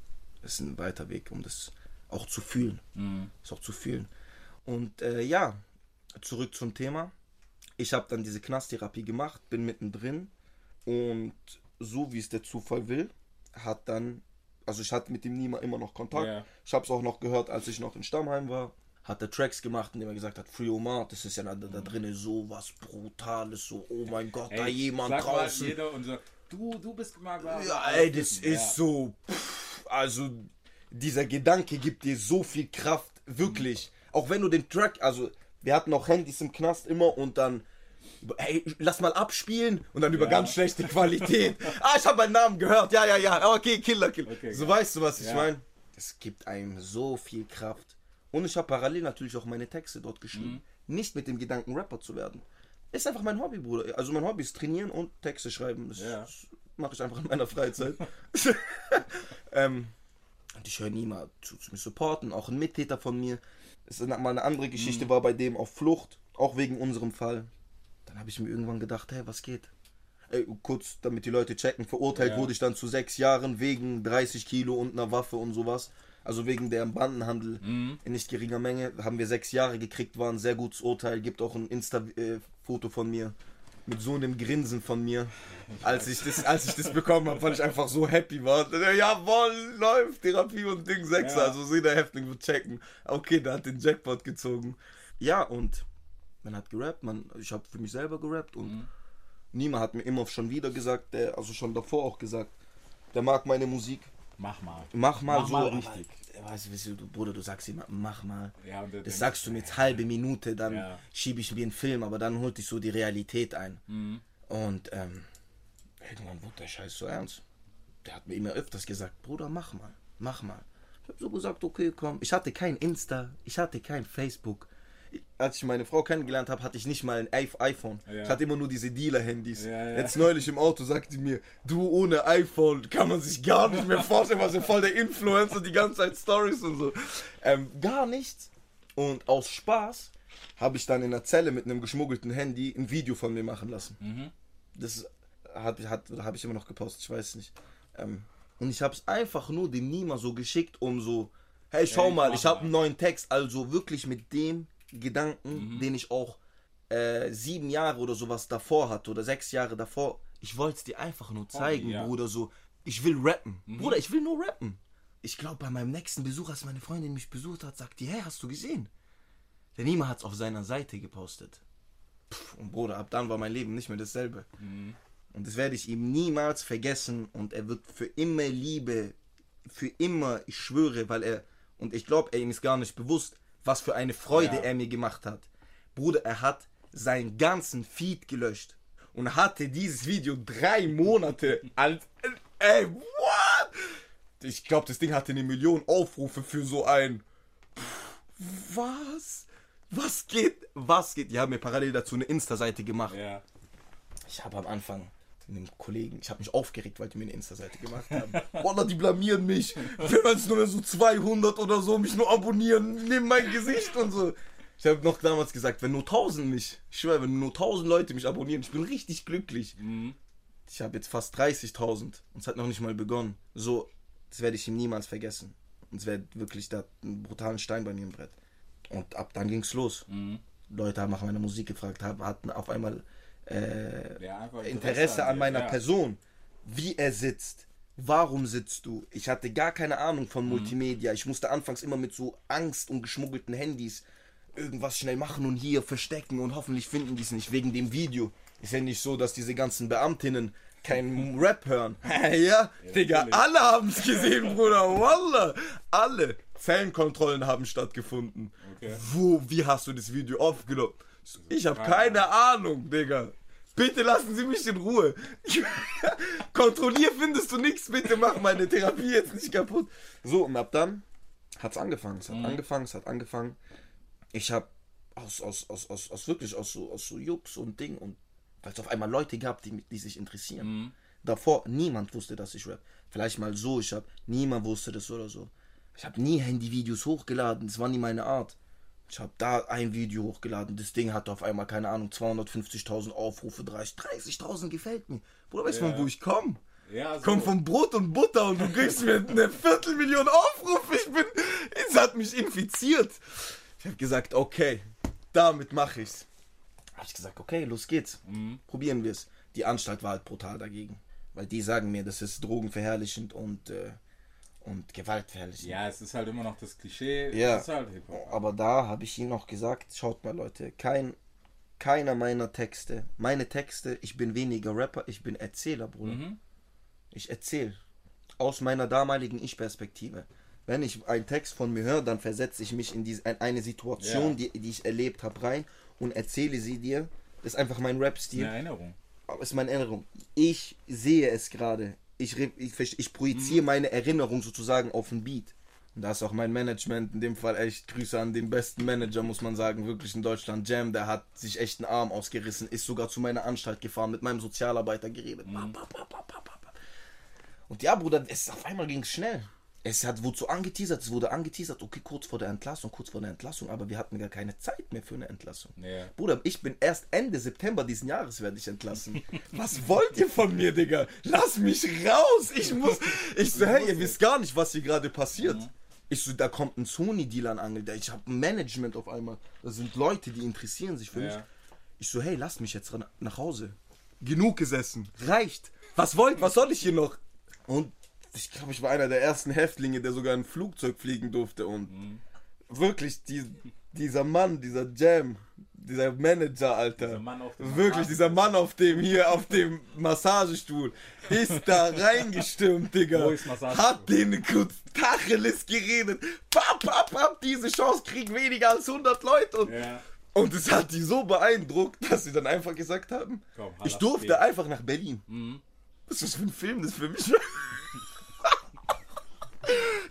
Das ist ein weiter Weg, um das auch zu fühlen. Das auch zu fühlen. Und äh, ja, zurück zum Thema. Ich habe dann diese Knasttherapie gemacht, bin mittendrin und so wie es der Zufall will, hat dann, also ich hatte mit dem Nima immer noch Kontakt. Ja. Ich habe es auch noch gehört, als ich noch in Stammheim war. Hat er Tracks gemacht, in dem er gesagt hat, Free Omar, das ist ja da, da drin so was Brutales, so, oh mein Gott, da jemand sag mal draußen. Jeder und so, du, du bist mal Ja, ey, das Ja. ist so. Pff, also, dieser Gedanke gibt dir so viel Kraft, wirklich. Auch wenn du den Track, also, wir hatten auch Handys im Knast immer und dann. Hey, lass mal abspielen und dann über Ja. ganz schlechte Qualität. ah, ich habe meinen Namen gehört. Ja, ja, ja. Okay, Killer, Killer. Okay, so geil. weißt du, was ich Ja. meine? Das gibt einem so viel Kraft. Und ich habe parallel natürlich auch meine Texte dort geschrieben. Mhm. Nicht mit dem Gedanken, Rapper zu werden. Ist einfach mein Hobby, Bruder. Also mein Hobby ist trainieren und Texte schreiben. Das Ja. mache ich einfach in meiner Freizeit. ähm, und ich höre niemand zu, zu mich supporten. Auch ein Mittäter von mir. Es ist mal eine andere Geschichte, Mhm. war bei dem auf Flucht. Auch wegen unserem Fall. Dann habe ich mir irgendwann gedacht, hey, was geht? Ey, kurz, damit die Leute checken, verurteilt Ja. wurde ich dann zu sechs Jahren wegen 30 Kilo und einer Waffe und sowas. Also wegen der Bandenhandel Mhm. in nicht geringer Menge. Haben wir sechs Jahre gekriegt, war ein sehr gutes Urteil. Gibt auch ein Insta-Foto von mir mit so einem Grinsen von mir. Als ich das, als ich das bekommen habe, weil ich einfach so happy war. Jawohl, läuft, Therapie und Ding, Sechser. Ja. Also so der Häftling wird checken. Okay, der hat den Jackpot gezogen. Ja, und man hat gerappt, man, ich habe für mich selber gerappt und Mhm. Nima hat mir immer schon wieder gesagt, der, also schon davor auch gesagt, der mag meine Musik. Mach mal. Mach mal Mach so. mal aber, richtig. äh, Weißt du, weißt du, Bruder, du sagst immer, mach mal. Ja, das sagst du mit halbe Minute, dann Ja. schiebe ich mir einen Film, aber dann holt dich so die Realität ein. Mhm. Und ähm, irgendwann wurde der Scheiß so ernst. Der hat mir immer öfters gesagt, Bruder, mach mal, mach mal. Ich habe so gesagt, okay, komm. Ich hatte kein Insta, ich hatte kein Facebook. Als ich meine Frau kennengelernt habe, hatte ich nicht mal ein iP- iPhone. Ja. Ich hatte immer nur diese Dealer-Handys. Ja, ja. Jetzt neulich im Auto sagte sie mir, du ohne iPhone kann man sich gar nicht mehr vorstellen, was ja voll der Influencer, die ganze Zeit Stories und so. Ähm, gar nichts. Und aus Spaß habe ich dann in der Zelle mit einem geschmuggelten Handy ein Video von mir machen lassen. Mhm. Das hat, hat, habe ich immer noch gepostet, ich weiß nicht. Ähm, und ich habe es einfach nur dem Nima so geschickt, um so, hey, schau Hey, mal, ich habe einen neuen Text. Also wirklich mit dem Gedanken, Mhm. den ich auch äh, sieben Jahre oder sowas davor hatte oder sechs Jahre davor. Ich wollte es dir einfach nur zeigen, ja. Mhm. Bruder, so, ich will rappen. Bruder, ich will nur rappen. Ich glaube, bei meinem nächsten Besuch, als meine Freundin mich besucht hat, sagt die, hey, hast du gesehen? Der Nima hat es auf seiner Seite gepostet. Pff, und Bruder, ab dann war mein Leben nicht mehr dasselbe. Und das werde ich ihm niemals vergessen und er wird für immer Liebe, für immer, ich schwöre, weil er, und ich glaube, er ihm ist gar nicht bewusst, was für eine Freude Ja. er mir gemacht hat. Bruder, er hat seinen ganzen Feed gelöscht und hatte dieses Video drei Monate als, ey, what? Ich glaube, das Ding hatte eine Million Aufrufe für so ein, Pff, was? Was geht? Was geht? Die haben mir parallel dazu eine Insta-Seite gemacht. Ja. Ich habe am Anfang einem Kollegen, ich habe mich aufgeregt, weil die mir eine Insta-Seite gemacht haben. Wallah, die blamieren mich. Wenn es nur so 200 oder so mich nur abonnieren, nehmen mein Gesicht und so. Ich habe noch damals gesagt, wenn nur 1000 mich, ich schwöre, wenn nur 1000 Leute mich abonnieren, ich bin richtig glücklich. Ich habe jetzt fast 30.000 und es hat noch nicht mal begonnen. So, das werde ich ihm niemals vergessen. Und es wäre wirklich da einen brutalen Stein bei mir im Brett. Und ab dann ging's los. Leute haben nach meiner Musik gefragt, haben, hatten auf einmal äh, Ja, einfach Interesse an dir, meiner ja. Person, wie er sitzt. Warum sitzt du? Ich hatte gar keine Ahnung von Multimedia. Ich musste anfangs immer mit so Angst und geschmuggelten Handys irgendwas schnell machen und hier verstecken und hoffentlich finden die es nicht wegen dem Video. Ist ja nicht so, dass diese ganzen Beamtinnen keinen Rap hören. ja, Digga, natürlich. alle haben es gesehen, Bruder. Wallah. Alle. Zellenkontrollen haben stattgefunden. Okay. Wo, wie hast du das Video aufgenommen? Ich habe keine Ahnung, Digga. Bitte lassen Sie mich in Ruhe. Kontrollier findest du nichts, bitte mach meine Therapie jetzt nicht kaputt. So, und ab dann hat's angefangen. Es hat angefangen, es hat angefangen. Ich habe aus, aus, aus, aus, aus wirklich aus so, aus so Jux und Ding und weil es auf einmal Leute gab, die, die sich interessieren. Davor niemand wusste, dass ich rap. Vielleicht mal so, ich habe niemand wusste das oder so. Ich habe nie Handyvideos hochgeladen, das war nie meine Art. Ich habe da ein Video hochgeladen, das Ding hatte auf einmal, keine Ahnung, 250.000 Aufrufe, 30 30.000 gefällt mir. Bruder, weiß man, Ja. wo ich komme? Ja, so. Kommt von Brot und Butter und du kriegst mir eine Viertelmillion Aufrufe. Ich bin, es hat mich infiziert. Ich habe gesagt, okay, damit mache ich's. Habe ich gesagt, okay, los geht's. Mhm. Probieren wir's. Die Anstalt war halt brutal dagegen. Weil die sagen mir, das ist drogenverherrlichend und, äh, und gewaltverherrlichend. Ja, es ist halt immer noch das Klischee. Ja. Halt. Aber da habe ich ihnen noch gesagt, schaut mal Leute, kein, keiner meiner Texte, meine Texte, ich bin weniger Rapper, ich bin Erzähler, Bruder. Mhm. Ich erzähle aus meiner damaligen Ich-Perspektive. Wenn ich einen Text von mir höre, dann versetze ich mich in diese, in eine Situation, Ja. die, die ich erlebt habe, rein und erzähle sie dir. Das ist einfach mein Rap-Stil. Eine Erinnerung. Aber ist meine Erinnerung. Ich sehe es gerade. Ich, ich, ich projiziere meine Erinnerung sozusagen auf ein Beat. Und da ist auch mein Management in dem Fall echt Grüße an den besten Manager, muss man sagen, wirklich in Deutschland. Jam, der hat sich echt einen Arm ausgerissen, ist sogar zu meiner Anstalt gefahren, mit meinem Sozialarbeiter geredet. Pa. Und ja, Bruder, es auf einmal ging es schnell. Es hat, wurde so angeteasert, es wurde angeteasert, okay, kurz vor der Entlassung, kurz vor der Entlassung, aber wir hatten gar keine Zeit mehr für eine Entlassung. Ja. Bruder, ich bin erst Ende September diesen Jahres werde ich entlassen. Was wollt ihr von mir, Digga? Lass mich raus! Ich muss. Ich so, hey, ihr wisst gar nicht, was hier gerade passiert. Ich so, da kommt ein Sony-Dealer an Angel. Ich habe ein Management auf einmal. Das sind Leute, die interessieren sich für mich. Ja. Ich so, hey, lass mich jetzt nach Hause. Genug gesessen. Reicht. Was wollt, was soll ich hier noch? Und ich glaube, ich war einer der ersten Häftlinge, der sogar ein Flugzeug fliegen durfte. Und wirklich, die, dieser Mann, dieser Jam, dieser Manager, Alter. Dieser Mann auf dem wirklich, dieser Mann auf dem hier, auf dem Massagestuhl, ist da reingestürmt, Digga. Wo ist? Hat den kurz Tacheles geredet. Pap, pap, pap, diese Chance kriegen weniger als 100 Leute. Und, Ja. und es hat die so beeindruckt, dass sie dann einfach gesagt haben, Komm, ich durfte geht. einfach nach Berlin. Mhm. Was ist das für ein Film? Das ist für mich.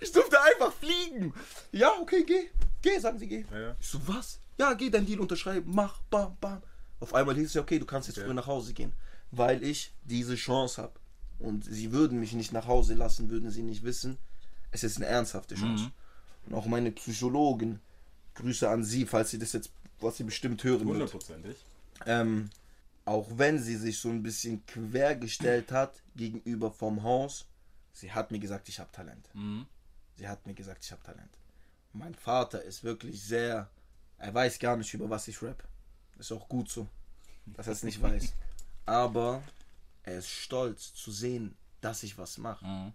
ich durfte einfach fliegen. Ja, okay, geh. Geh, sagen sie, geh. Ja. Ich so, was? Ja, geh dein Deal unterschreiben. Mach, bam, bam. Auf einmal hieß es ja, okay, du kannst jetzt früher nach Hause gehen. Weil ich diese Chance habe. Und sie würden mich nicht nach Hause lassen, würden sie nicht wissen. Es ist eine ernsthafte Chance. Und auch meine Psychologen, Grüße an sie, falls sie das jetzt, was sie bestimmt hören wird Hundertprozentig. ähm, auch wenn sie sich so ein bisschen quergestellt hat gegenüber vom Haus, sie hat mir gesagt, ich habe Talent. Mhm. Sie hat mir gesagt, ich habe Talent. Mein Vater ist wirklich sehr, er weiß gar nicht, über was ich rap. Ist auch gut so, dass er es nicht weiß. Aber er ist stolz zu sehen, dass ich was mache. Mhm.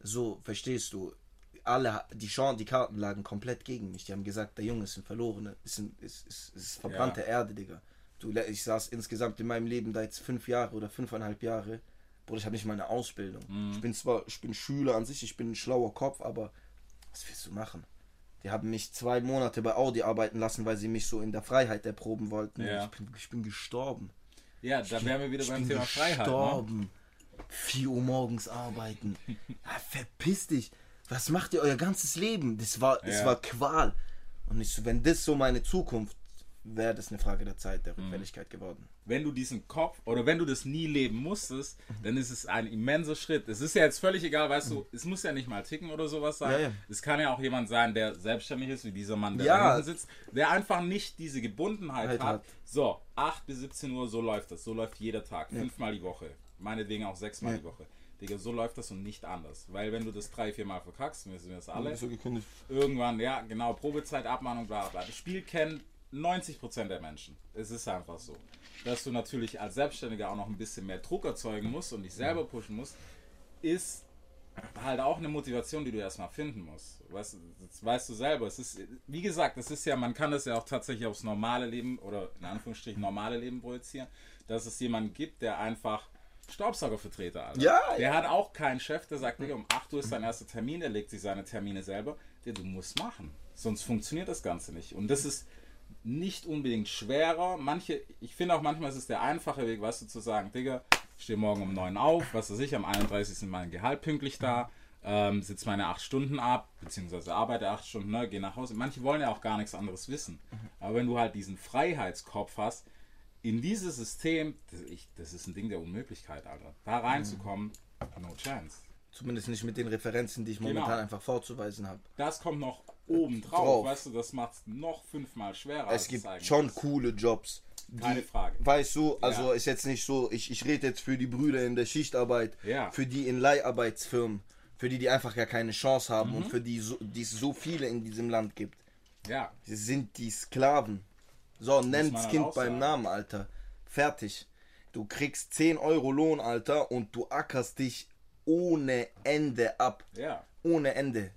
So, verstehst du? Alle, die, Chan die Karten lagen komplett gegen mich. Die haben gesagt, der Junge ist ein Verlorener, ist, ein, ist, ist, ist verbrannte Ja. Erde, Digga. Du, ich saß insgesamt in meinem Leben da jetzt fünf Jahre oder fünfeinhalb Jahre. Bruder, ich habe nicht mal eine Ausbildung. Ich bin zwar, ich bin Schüler an sich, ich bin ein schlauer Kopf, aber was willst du machen? Die haben mich zwei Monate bei Audi arbeiten lassen, weil sie mich so in der Freiheit erproben wollten. Ja. Ich, bin, ich bin gestorben. Ja, da wären wir wieder beim Thema Freiheit. Ne? gestorben. 4 Uhr morgens arbeiten. Ja, verpiss dich. Was macht ihr euer ganzes Leben? Das war, das Ja. war Qual. Und ich so, wenn das so meine Zukunft wäre, das eine Frage der Zeit, Mhm. der Rückfälligkeit geworden. wenn du diesen Kopf oder wenn du das nie leben musstest, Mhm. dann ist es ein immenser Schritt. Es ist ja jetzt völlig egal, weißt du, es muss ja nicht mal ticken oder sowas sein. Ja, ja. Es kann ja auch jemand sein, der selbstständig ist, wie dieser Mann, der Ja. da hinten sitzt, der einfach nicht diese Gebundenheit Halt hat. hat. So, 8 bis 17 Uhr, so läuft das. So läuft jeder Tag. Fünfmal die Woche. Meinetwegen auch sechsmal Ja. die Woche. Digga, so läuft das und nicht anders. Weil wenn du das drei, vier Mal verkackst, wissen wir das alle, So gekündigt. irgendwann, ja, genau, Probezeit, Abmahnung, bla bla. Das Spiel kennen 90% der Menschen. Es ist einfach so. Dass du natürlich als Selbstständiger auch noch ein bisschen mehr Druck erzeugen musst und dich selber pushen musst, ist halt auch eine Motivation, die du erstmal finden musst. Weißt, du, das weißt du selber. Es ist, wie gesagt, es ist ja, man kann das ja auch tatsächlich aufs normale Leben oder in Anführungsstrichen normale Leben projizieren, dass es jemanden gibt, der einfach Staubsaugervertreter, Alter. Ja, Der hat auch keinen Chef, der sagt, um 8 Uhr ist sein erster Termin, der legt sich seine Termine selber. Der, du musst machen. Sonst funktioniert das Ganze nicht. Und das ist nicht unbedingt schwerer. Manche, ich finde auch manchmal ist es der einfache Weg, weißt du, zu sagen, Digga, ich stehe morgen um 9 auf, was weiß ich, am 31. ist mein Gehalt pünktlich da, ähm, sitze meine 8 Stunden ab, beziehungsweise arbeite 8 Stunden, ne, gehe nach Hause. Manche wollen ja auch gar nichts anderes wissen. Aber wenn du halt diesen Freiheitskopf hast, in dieses System, das, ich, das ist ein Ding der Unmöglichkeit, Alter. Da reinzukommen, no chance. Zumindest nicht mit den Referenzen, die ich momentan Genau. einfach vorzuweisen habe. Das kommt noch oben drauf, weißt du, das macht es noch fünfmal schwerer. Es gibt schon ist. coole Jobs, Keine Frage. Weißt du, also Ja. ist jetzt nicht so, ich, ich rede jetzt für die Brüder in der Schichtarbeit, Ja. für die in Leiharbeitsfirmen, für die, die einfach gar keine Chance haben Mhm. und für die, so, die es so viele in diesem Land gibt. Ja, Sie sind die Sklaven. So, man halt Kind auch beim. Namen, Alter. Fertig. Du kriegst 10 Euro Lohn, Alter, und du ackerst dich ohne Ende ab. ja. Ohne Ende.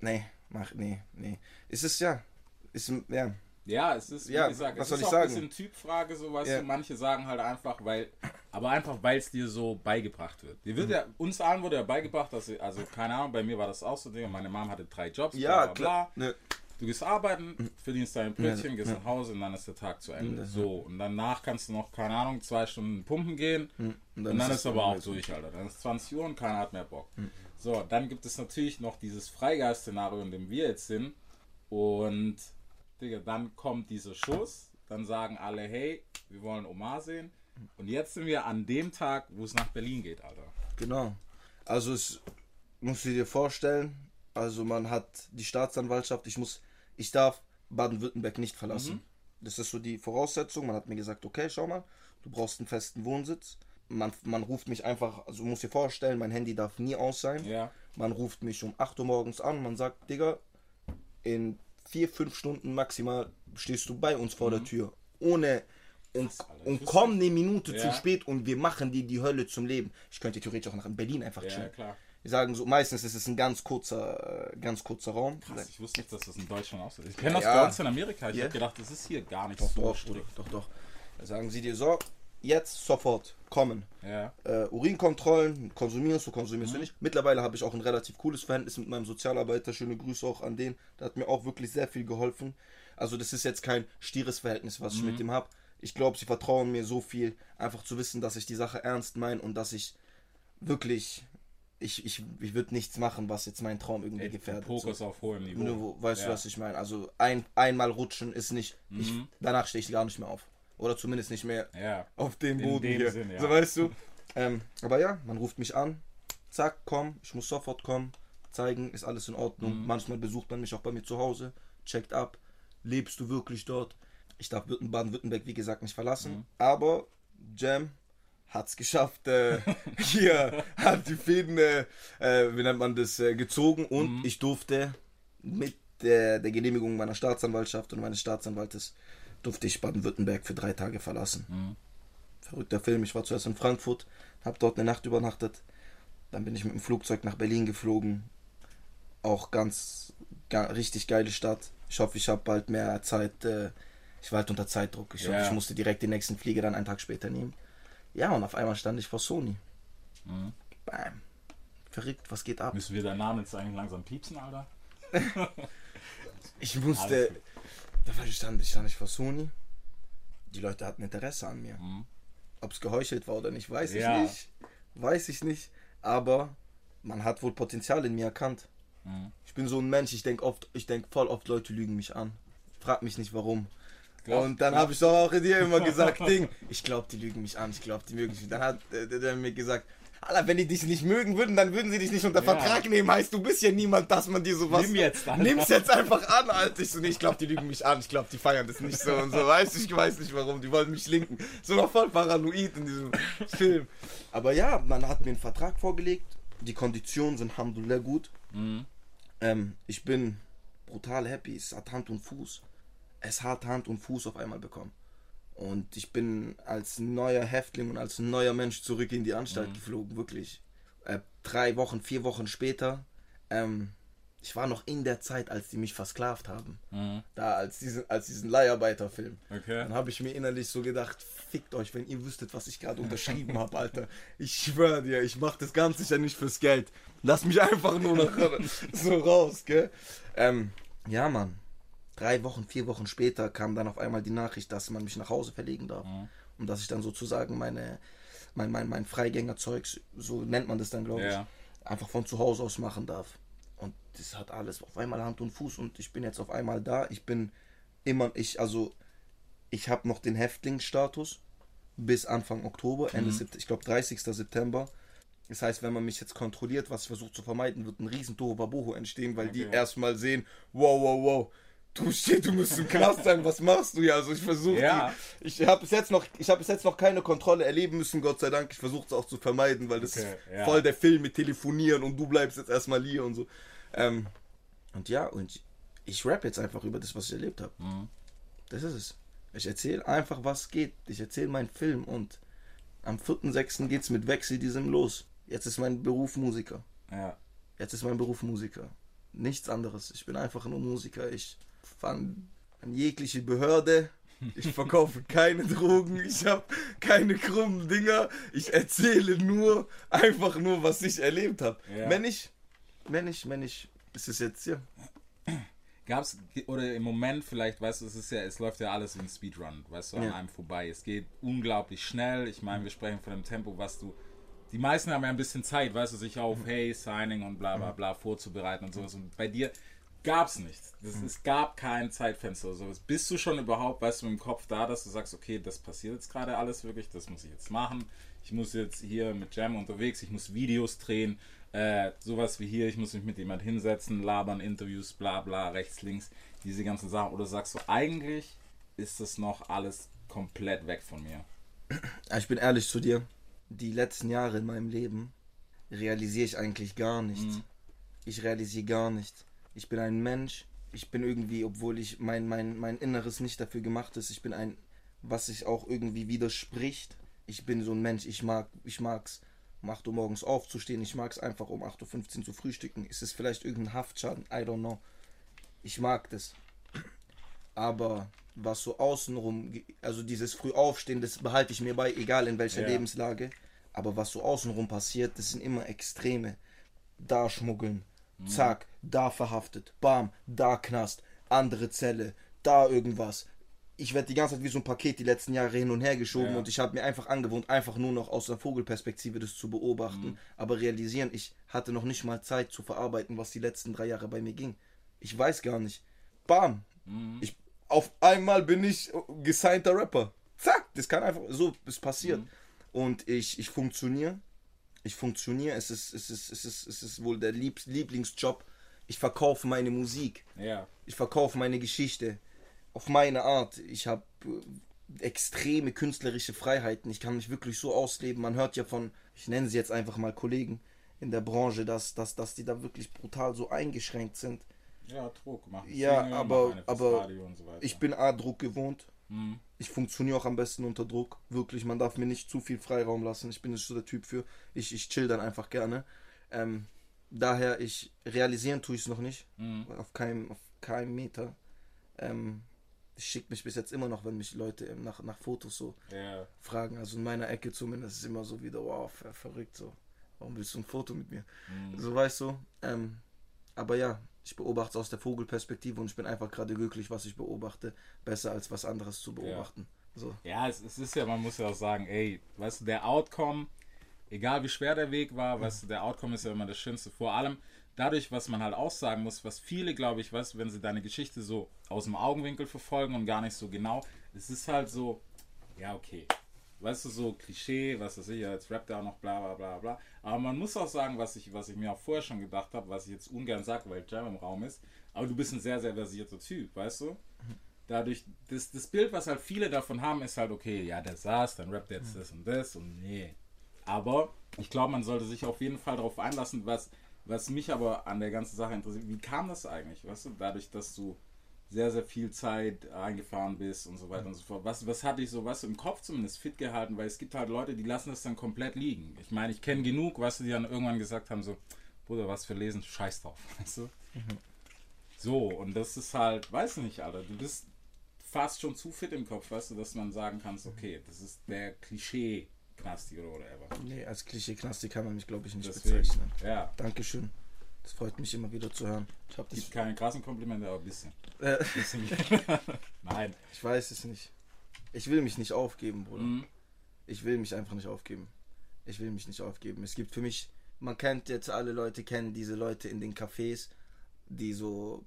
Nee, mach, nee, nee. Es ist ja, ist, ja, Ja, es ist, wie Ja, gesagt, was es soll ist ich auch sagen? ein bisschen Typfrage, so weißt Ja. du. Manche sagen halt einfach, weil, aber einfach, weil es dir so beigebracht wird. Dir wird Mhm. ja, uns allen wurde ja beigebracht, dass, sie- also keine Ahnung, bei mir war das auch so, Ding, meine Mom hatte drei Jobs, ja, bla, bla, klar. bla. Ne, Du gehst arbeiten, verdienst dein Brötchen, gehst nach Hause und dann ist der Tag zu Ende. So, und danach kannst du noch, keine Ahnung, zwei Stunden pumpen gehen und und dann dann, ist es aber auch durch, Alter. Dann ist 20 Uhr und keiner hat mehr Bock. So, dann gibt es natürlich noch dieses Freigeist-Szenario, in dem wir jetzt sind. Und, Digga, dann kommt dieser Schuss. Dann sagen alle, hey, wir wollen Omar sehen. Und jetzt sind wir an dem Tag, wo es nach Berlin geht, Alter. Genau. Also es musst du dir vorstellen, also man hat die Staatsanwaltschaft, ich muss, ich darf Baden-Württemberg nicht verlassen. Mhm. Das ist so die Voraussetzung. Man hat mir gesagt, okay, schau mal, du brauchst einen festen Wohnsitz. Man, man ruft mich einfach, also du musst dir vorstellen, mein Handy darf nie aus sein. Ja. Man ruft mich um 8 Uhr morgens an, man sagt, Digga, in vier, fünf Stunden maximal stehst du bei uns vor der Tür. Ohne und, und komm eine Minute Ja. zu spät und wir machen dir die Hölle zum Leben. Ich könnte theoretisch auch nach Berlin einfach Ja, chillen. klar. Wir sagen so, meistens ist es ein ganz kurzer, äh, ganz kurzer Raum. Krass, ich wusste nicht, dass das in Deutschland auch so ist. Ich kenne das Ja. bei uns in Amerika. Ich Ja. hab gedacht, das ist hier gar nicht Doch, so doch, doch, doch, doch. Da sagen sie dir so, jetzt sofort kommen. Ja. äh, Urinkontrollen, konsumierst du, konsumierst Mhm. du nicht. Mittlerweile habe ich auch ein relativ cooles Verhältnis mit meinem Sozialarbeiter. Schöne Grüße auch an den. Der hat mir auch wirklich sehr viel geholfen. Also das ist jetzt kein stieres Verhältnis, was ich Mhm. mit ihm habe. Ich glaube, sie vertrauen mir so viel, einfach zu wissen, dass ich die Sache ernst meine und dass ich wirklich, ich, ich, ich würde nichts machen, was jetzt meinen Traum irgendwie Ey, gefährdet. Fokus so. auf hohem Niveau. Niveau, weißt ja. du, was ich meine? Also ein, einmal rutschen ist nicht, ich, Mhm. danach stehe ich gar nicht mehr auf. Oder zumindest nicht mehr Ja. auf dem Boden dem hier. Sinn, ja. So weißt du. Ähm, aber ja, man ruft mich an, zack, komm, ich muss sofort kommen, zeigen, ist alles in Ordnung. Mhm. Manchmal besucht man mich auch bei mir zu Hause, checkt ab, lebst du wirklich dort? Ich darf Baden-Württemberg, wie gesagt, nicht verlassen. Mhm. Aber Jam hat's geschafft, äh, hier hat die Fäden, äh, äh, wie nennt man das, äh, gezogen und Mhm. ich durfte mit der, der Genehmigung meiner Staatsanwaltschaft und meines Staatsanwaltes durfte ich Baden-Württemberg für drei Tage verlassen. Mhm. Verrückter Film. Ich war zuerst in Frankfurt, habe dort eine Nacht übernachtet. Dann bin ich mit dem Flugzeug nach Berlin geflogen. Auch ganz, ga, richtig geile Stadt. Ich hoffe, ich habe bald mehr Zeit. Äh, ich war halt unter Zeitdruck. Ich, hoffe, Ja. ich musste direkt den nächsten Flieger dann einen Tag später nehmen. Ja, und auf einmal stand ich vor Sony. Mhm. Bam. Verrückt, was geht ab? Müssen wir deinen Namen jetzt eigentlich langsam piepsen, Alter? Ich musste. Da war ich stand, ich stand ich vor Sony. Die Leute hatten Interesse an mir. Mhm. Ob es geheuchelt war oder nicht, weiß Ja. ich nicht. Weiß ich nicht. Aber man hat wohl Potenzial in mir erkannt. Mhm. Ich bin so ein Mensch, ich denke oft, ich denke voll oft, Leute lügen mich an. Frag mich nicht warum. Glaub- und dann habe ich doch auch dir immer gesagt, Ding, ich glaube, die lügen mich an, ich glaube, die mögen mich. Dann hat äh, der mir gesagt, Alter, wenn die dich nicht mögen würden, dann würden sie dich nicht unter Ja. Vertrag nehmen. Heißt, du bist ja niemand, dass man dir sowas. Nimm jetzt, Alter. Nimm's jetzt einfach an, Alter. Ich so, nee, ich glaube, die lügen mich an. Ich glaube, die feiern das nicht so und so. Weißt du, ich weiß nicht warum. Die wollen mich linken. So noch voll paranoid in diesem Film. Aber ja, man hat mir einen Vertrag vorgelegt. Die Konditionen sind Alhamdulillah gut. Mhm. Ähm, ich bin brutal happy. Es hat Hand und Fuß. Es hat Hand und Fuß auf einmal bekommen. Und ich bin als neuer Häftling und als neuer Mensch zurück in die Anstalt geflogen, wirklich. Äh, drei Wochen, vier Wochen später. Ähm, ich war noch in der Zeit, als die mich versklavt haben. Mhm. Da, als diesen, als diesen Leiharbeiterfilm. Okay. Dann habe ich mir innerlich so gedacht, fickt euch, wenn ihr wüsstet, was ich gerade unterschrieben habe, Alter. Ich schwöre dir, ich mache das Ganze ja nicht fürs Geld. Lass mich einfach nur noch so raus, gell? Ähm, ja, Mann. Drei Wochen, vier Wochen später kam dann auf einmal die Nachricht, dass man mich nach Hause verlegen darf. Und dass ich dann sozusagen meine, mein, mein, mein Freigängerzeugs, so nennt man das dann, glaube ich, Ja. einfach von zu Hause aus machen darf. Und das hat alles auf einmal Hand und Fuß und ich bin jetzt auf einmal da. Ich bin immer, ich, also, ich habe noch den Häftlingsstatus bis Anfang Oktober, Ende September, ich glaube 30. September. Das heißt, wenn man mich jetzt kontrolliert, was ich versuche zu vermeiden, wird ein riesen Tohuwabohu entstehen, weil die Okay. erstmal sehen, wow, wow, wow, du shit, du musst im Knast sein, was machst du ja? Also ich versuche, Ja. ich habe bis jetzt noch, ich habe bis jetzt noch keine Kontrolle erleben müssen, Gott sei Dank. Ich versuche es auch zu vermeiden, weil das Okay, ist ja. voll der Film mit Telefonieren und du bleibst jetzt erstmal hier und so. Ähm, und ja, und ich, ich rap jetzt einfach über das, was ich erlebt habe. Mhm. Das ist es. Ich erzähle einfach, was geht. Ich erzähle meinen Film und am 4.6. geht's mit Wechsel diesem los. Jetzt ist mein Beruf Musiker. Ja. Jetzt ist mein Beruf Musiker. Nichts anderes. Ich bin einfach nur Musiker. Ich fahre an jegliche Behörde. Ich verkaufe keine Drogen. Ich habe keine krummen Dinger. Ich erzähle nur, einfach nur, was ich erlebt habe. Ja. Wenn ich, wenn ich, wenn ich, ist es jetzt hier. Gab's, oder im Moment vielleicht, weißt du, es ist ja, es läuft ja alles ein Speedrun, weißt du, an Ja. einem vorbei. Es geht unglaublich schnell. Ich meine, wir sprechen von dem Tempo, was du. Die meisten haben ja ein bisschen Zeit, weißt du, sich auf Hey, Signing und bla bla bla vorzubereiten und sowas. Und bei dir gab's nichts. Das, Es gab kein Zeitfenster oder sowas. Bist du schon überhaupt, weißt du, dem Kopf da, dass du sagst, okay, das passiert jetzt gerade alles wirklich, das muss ich jetzt machen. Ich muss jetzt hier mit Jam unterwegs, ich muss Videos drehen, äh, sowas wie hier, ich muss mich mit jemand hinsetzen, labern, Interviews, bla bla, rechts, links, diese ganzen Sachen. Oder sagst du, eigentlich ist das noch alles komplett weg von mir? Ich bin ehrlich zu dir. Die letzten Jahre in meinem Leben realisiere ich eigentlich gar nicht. Ich realisiere gar nicht. Ich bin ein Mensch. Ich bin irgendwie, obwohl ich mein, mein, mein Inneres nicht dafür gemacht ist, ich bin ein, was sich auch irgendwie widerspricht. Ich bin so ein Mensch, ich mag, ich mag's, um 8 Uhr morgens aufzustehen. Ich mag's einfach um 8.15 Uhr zu frühstücken. Ist es vielleicht irgendein Haftschaden? I don't know. Ich mag das. Aber was so außenrum, also dieses Frühaufstehen, das behalte ich mir bei, egal in welcher Ja. Lebenslage. Aber was so außenrum passiert, das sind immer Extreme. Da schmuggeln, zack, da verhaftet, bam, da Knast, andere Zelle, da irgendwas. Ich werde die ganze Zeit wie so ein Paket die letzten Jahre hin und her geschoben Ja. und ich habe mir einfach angewohnt, einfach nur noch aus der Vogelperspektive das zu beobachten. Aber realisieren, ich hatte noch nicht mal Zeit zu verarbeiten, was die letzten drei Jahre bei mir ging. Ich weiß gar nicht. Bam. Ich, auf einmal bin ich gesignter Rapper. Zack, das kann einfach so, es passiert. Und ich, ich funktioniere. Ich funktioniere. Es ist, es ist, es ist, es ist wohl der Lieb Lieblingsjob. Ich verkaufe meine Musik. Ja. Ich verkaufe meine Geschichte auf meine Art. Ich habe äh, extreme künstlerische Freiheiten. Ich kann mich wirklich so ausleben. Man hört ja von, ich nenne sie jetzt einfach mal Kollegen in der Branche, dass, dass, dass die da wirklich brutal so eingeschränkt sind. Ja, Druck machen. Ja, Single, aber- aber so. Ich bin A-Druck gewohnt. Mhm. Ich funktioniere auch am besten unter Druck. Wirklich, man darf mir nicht zu viel Freiraum lassen. Ich bin nicht so der Typ für. Ich, ich chill dann einfach gerne. Ähm, daher, ich realisieren tue ich es noch nicht. Mhm. Auf keinem, auf keinem Meter. Ähm, es schickt mich bis jetzt immer noch, wenn mich Leute nach, nach Fotos so Ja. fragen. Also in meiner Ecke zumindest ist immer so wieder, wow, ver verrückt so. Warum willst du ein Foto mit mir? So weißt du. Ähm, aber ja, ich beobachte es aus der Vogelperspektive und ich bin einfach gerade glücklich, was ich beobachte, besser als was anderes zu beobachten. So. Ja, es, es ist ja, man muss ja auch sagen, ey, weißt du, der Outcome, egal wie schwer der Weg war, weißt du, der Outcome ist ja immer das Schönste. Vor allem dadurch, was man halt auch sagen muss, was viele, glaube ich, du, wenn sie deine Geschichte so aus dem Augenwinkel verfolgen und gar nicht so genau, es ist halt so, ja, okay. Weißt du, so Klischee, was weiß ich, als Rap da auch noch bla bla bla bla. Aber man muss auch sagen, was ich, was ich mir auch vorher schon gedacht habe, was ich jetzt ungern sage, weil Jam im Raum ist, aber du bist ein sehr, sehr versierter Typ, weißt du? dadurch, das, das Bild, was halt viele davon haben, ist halt, okay, ja, der saß, dann rappt er jetzt das und das und nee. Aber ich glaube, man sollte sich auf jeden Fall darauf einlassen, was, was mich aber an der ganzen Sache interessiert. Wie kam das eigentlich, weißt du, dadurch, dass du sehr, sehr viel Zeit eingefahren bist und so weiter und so fort. Was, was hat dich so, was im Kopf zumindest fit gehalten? Weil es gibt halt Leute, die lassen das dann komplett liegen. Ich meine, ich kenne genug, was die dann irgendwann gesagt haben, so, Bruder, was für lesen, scheiß drauf, weißt du? So, und das ist halt, weiß nicht, Alter, du bist fast schon zu fit im Kopf, weißt du, dass man sagen kann, okay, das ist der Klischee-Knasti oder whatever. Nee, als Klischee-Knasti kann man mich, glaube ich, nicht Deswegen, bezeichnen. ja, Dankeschön. Das freut mich immer wieder zu hören. Ich das. gibt keine krassen Komplimente, aber ein bisschen. Äh, bisschen. Nein. ich weiß es nicht. Ich will mich nicht aufgeben, Bruder. Mhm. Ich will mich einfach nicht aufgeben. Ich will mich nicht aufgeben. Es gibt für mich, man kennt jetzt alle Leute, kennen diese Leute in den Cafés, die so,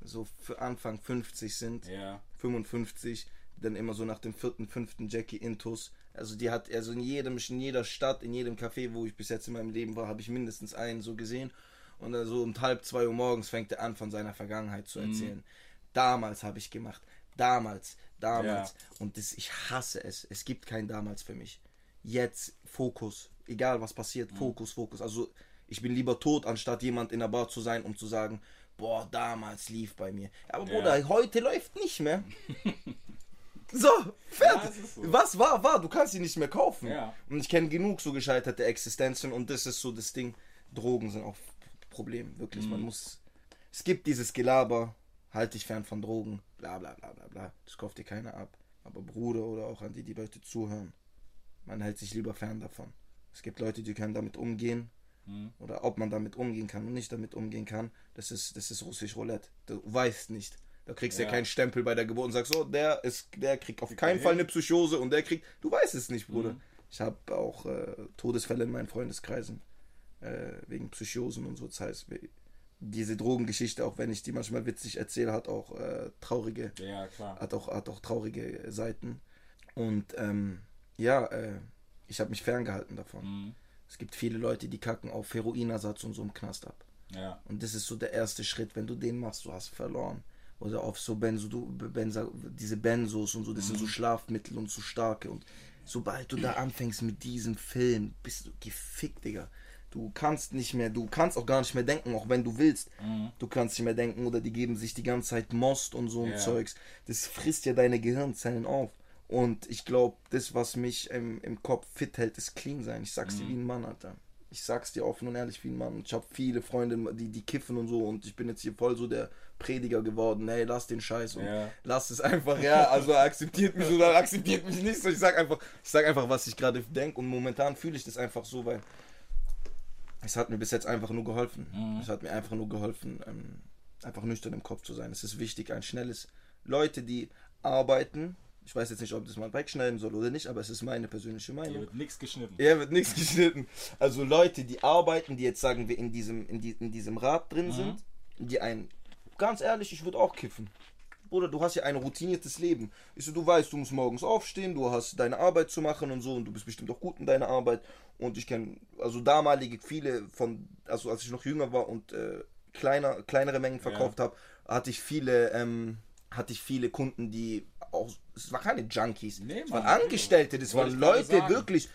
so für Anfang 50 sind, Ja, 55, die dann immer so nach dem vierten, fünften Jackie Intus. Also die hat, also in jedem, in jeder Stadt, in jedem Café, wo ich bis jetzt in meinem Leben war, habe ich mindestens einen so gesehen. Und dann so um halb zwei Uhr morgens fängt er an, von seiner Vergangenheit zu erzählen. damals habe ich gemacht, damals, damals. Und das, ich hasse es. Es gibt kein damals für mich. Jetzt Fokus, egal was passiert, Fokus, Fokus. Also ich bin lieber tot, anstatt jemand in der Bar zu sein, um zu sagen, boah, damals lief bei mir. Aber Ja. Bruder, heute läuft nicht mehr. So, fertig. Ja, so. Was war, war. Du kannst sie nicht mehr kaufen. Ja. Und ich kenne genug so gescheiterte Existenzen und das ist so das Ding. Drogen sind auch Problem, wirklich. Mhm. Man muss. Es gibt dieses Gelaber, halt dich fern von Drogen, bla bla bla bla bla. Das kauft dir keiner ab. Aber Bruder oder auch an die, die Leute zuhören, man hält sich lieber fern davon. Es gibt Leute, die können damit umgehen. Mhm. Oder ob man damit umgehen kann und nicht damit umgehen kann, das ist, das ist russisch Roulette. Du weißt nicht. Da kriegst du ja. Ja. keinen Stempel bei der Geburt und sagst, so, der ist, der kriegt auf keinen Fall eine Psychose und der kriegt. Du weißt es nicht, Bruder. Mhm. Ich habe auch äh, Todesfälle in meinen Freundeskreisen äh, wegen Psychosen und so. Das heißt, diese Drogengeschichte, auch wenn ich die manchmal witzig erzähle, hat auch äh, traurige Ja, hat auch, hat auch traurige Seiten. Und ähm, ja, äh, ich habe mich ferngehalten davon. Mhm. Es gibt viele Leute, die kacken auf Heroinersatz und so im Knast ab. Ja. Und das ist so der erste Schritt. Wenn du den machst, du hast verloren. Oder auf so Benzo, Benza, diese Benzos und so, das sind so Schlafmittel und so starke. Und sobald du da anfängst mit diesem Film, bist du gefickt, Digga. Du kannst nicht mehr, du kannst auch gar nicht mehr denken, auch wenn du willst. Du kannst nicht mehr denken oder die geben sich die ganze Zeit Most und so ein Ja. Zeugs. Das frisst ja deine Gehirnzellen auf. Und ich glaube, das, was mich im, im Kopf fit hält, ist clean sein. Ich sag's dir wie ein Mann, Alter. Ich sag's dir offen und ehrlich wie ein Mann. Ich habe viele Freunde, die, die kiffen und so. Und ich bin jetzt hier voll so der Prediger geworden. Hey, lass den Scheiß und Ja. lass es einfach. Ja, also akzeptiert mich oder akzeptiert mich nicht so. Ich sag einfach, ich sag einfach, was ich gerade denke. Und momentan fühle ich das einfach so, weil es hat mir bis jetzt einfach nur geholfen. Es hat mir einfach nur geholfen, ähm, einfach nüchtern im Kopf zu sein. Es ist wichtig, ein schnelles. Leute, die arbeiten, ich weiß jetzt nicht, ob das man wegschneiden soll oder nicht, aber es ist meine persönliche Hier Meinung. wird nichts geschnitten. Ja, wird nichts geschnitten. Also Leute, die arbeiten, die jetzt sagen wir in diesem, in, die, in diesem Rad drin sind, die ein, ganz ehrlich, ich würde auch kiffen. Bruder, du hast ja ein routiniertes Leben. Ich so, du weißt, du musst morgens aufstehen, du hast deine Arbeit zu machen und so und du bist bestimmt auch gut in deiner Arbeit. Und ich kenne, also damalige viele von, also als ich noch jünger war und äh, kleiner, kleinere Mengen verkauft habe, hatte ich viele, ähm, hatte ich viele Kunden, die auch, es waren keine Junkies, Nee, es waren Angestellte, das waren Leute, wirklich,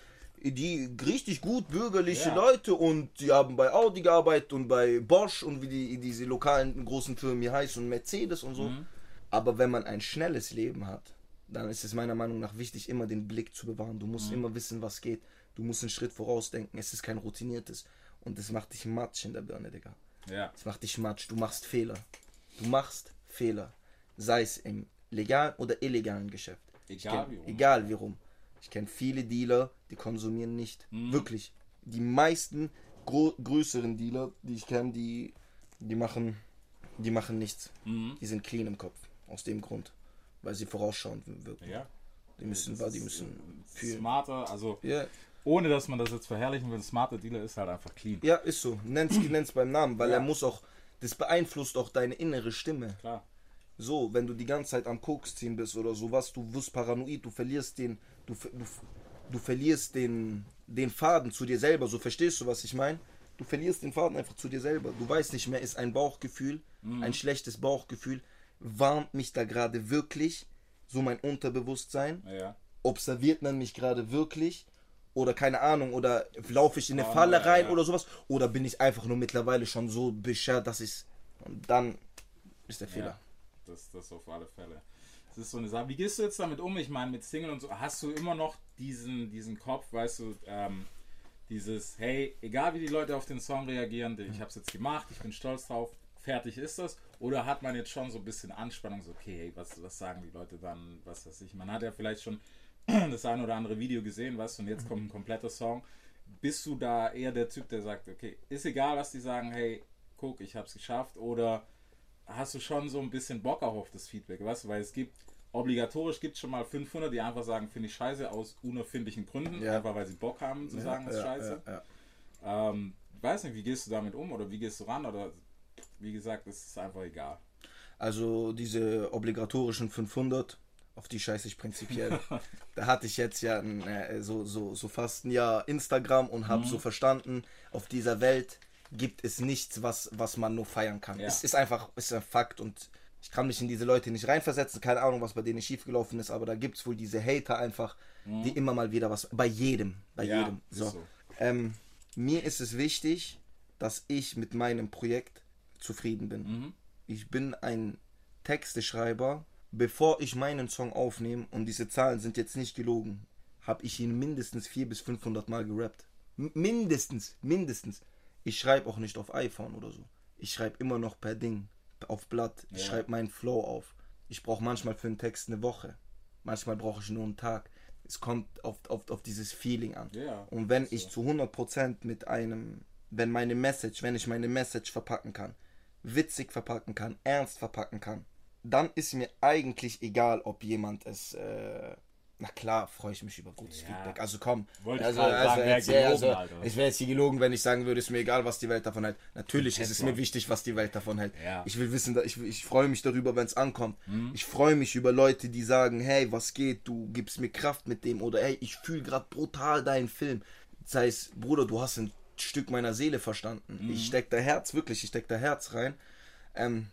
die richtig gut bürgerliche Ja. Leute und die haben bei Audi gearbeitet und bei Bosch und wie die, diese lokalen großen Firmen hier heißen und Mercedes und so. Mhm. Aber wenn man ein schnelles Leben hat, dann ist es meiner Meinung nach wichtig, immer den Blick zu bewahren. Du musst Mhm. immer wissen, was geht. Du musst einen Schritt vorausdenken. Es ist kein routiniertes. Und das macht dich matsch in der Birne, Digga. Ja. Das macht dich matsch. Du machst Fehler. Du machst Fehler. Sei es im legalen oder illegalen Geschäft. Egal kenn- wie rum. Egal wie rum. Ich kenne viele Dealer, die konsumieren nicht. Mhm. Wirklich. Die meisten größeren Dealer, die ich kenne, die, die machen, die machen nichts. Mhm. Die sind clean im Kopf. Aus dem Grund. Weil sie vorausschauend wirken. Ja. Die müssen, Das die müssen äh, fühlen. Smarter, also Ja, ohne dass man das jetzt verherrlichen will, ein smarter Dealer ist halt einfach clean. ja, ist so. Nenn's, nenn's beim Namen, weil Ja. er muss auch, das beeinflusst auch deine innere Stimme. Klar. So, wenn du die ganze Zeit am Koks ziehen bist oder sowas, du wirst paranoid, du verlierst den, du, du, du verlierst den, den Faden zu dir selber, so verstehst du, was ich meine? Du verlierst den Faden einfach zu dir selber. Du weißt nicht mehr, ist ein Bauchgefühl, ein schlechtes Bauchgefühl, warnt mich da gerade wirklich, so mein Unterbewusstsein, Ja. observiert man mich gerade wirklich oder keine Ahnung oder laufe ich in eine Ah, Falle ja, rein ja. oder sowas oder bin ich einfach nur mittlerweile schon so beschert, dass ich und dann ist der Fehler. Das, das auf alle Fälle. Das ist so eine Sache. Wie gehst du jetzt damit um? Ich meine, mit Single und so, hast du immer noch diesen, diesen Kopf, weißt du, ähm, dieses, hey, egal wie die Leute auf den Song reagieren, ich habe es jetzt gemacht, ich bin stolz drauf, fertig ist das? Oder hat man jetzt schon so ein bisschen Anspannung, so, okay, hey, was, was sagen die Leute dann, was weiß ich? Man hat ja vielleicht schon das ein oder andere Video gesehen, weißt du, und jetzt kommt ein kompletter Song. Bist du da eher der Typ, der sagt, okay, ist egal, was die sagen, hey, guck, ich hab's geschafft, oder hast du schon so ein bisschen Bock auch auf das Feedback, weißt du, weil es gibt, obligatorisch gibt es schon mal 500, die einfach sagen, finde ich scheiße, aus unerfindlichen Gründen, Ja. einfach weil sie Bock haben zu sagen, das ist scheiße. ja, ja. Ähm, ich weiß nicht, wie gehst du damit um oder wie gehst du ran oder wie gesagt, es ist einfach egal. Also diese obligatorischen 500, auf die scheiße ich prinzipiell. da hatte ich jetzt ja ein, äh, so, so, so fast ein Jahr Instagram und Mhm. habe so verstanden, auf dieser Welt gibt es nichts, was, was man nur feiern kann. Ja. Es ist einfach, es ist ein Fakt und Ich kann mich in diese Leute nicht reinversetzen, keine Ahnung, was bei denen schiefgelaufen ist, aber da gibt es wohl diese Hater einfach, die immer mal wieder was. Bei jedem, bei Mhm. Ja, jedem. So. so. Ähm, mir ist es wichtig, dass ich mit meinem Projekt zufrieden bin. Mhm. Ich bin ein Texteschreiber. Bevor ich meinen Song aufnehme, und diese Zahlen sind jetzt nicht gelogen, habe ich ihn mindestens 400 bis 500 Mal gerappt. M mindestens, mindestens. Ich schreibe auch nicht auf iPhone oder so. Ich schreibe immer noch per Ding, auf Blatt. Ich Ja. schreibe meinen Flow auf. Ich brauche manchmal für einen Text eine Woche. Manchmal brauche ich nur einen Tag. Es kommt auf, auf, auf dieses Feeling an. Ja, Und wenn so. ich zu 100% mit einem, wenn meine Message, wenn ich meine Message verpacken kann, witzig verpacken kann, ernst verpacken kann, dann ist mir eigentlich egal, ob jemand es, äh, na klar, freue ich mich über gutes Ja. Feedback. Also komm, Wollte ich also, gerade sagen, jetzt, gelogen, also, Alter. ich wäre jetzt hier gelogen, wenn ich sagen würde, ist mir egal, was die Welt davon hält. Natürlich ist es mir wichtig, was die Welt davon hält. Ja. Ich will wissen, ich, ich freue mich darüber, wenn es ankommt. Mhm. Ich freue mich über Leute, die sagen, hey, was geht, du gibst mir Kraft mit dem oder hey, ich fühle gerade brutal deinen Film. Sei es, Bruder, du hast ein Stück meiner Seele verstanden. Mhm. Ich steck da Herz, wirklich, ich steck da Herz rein. Ähm,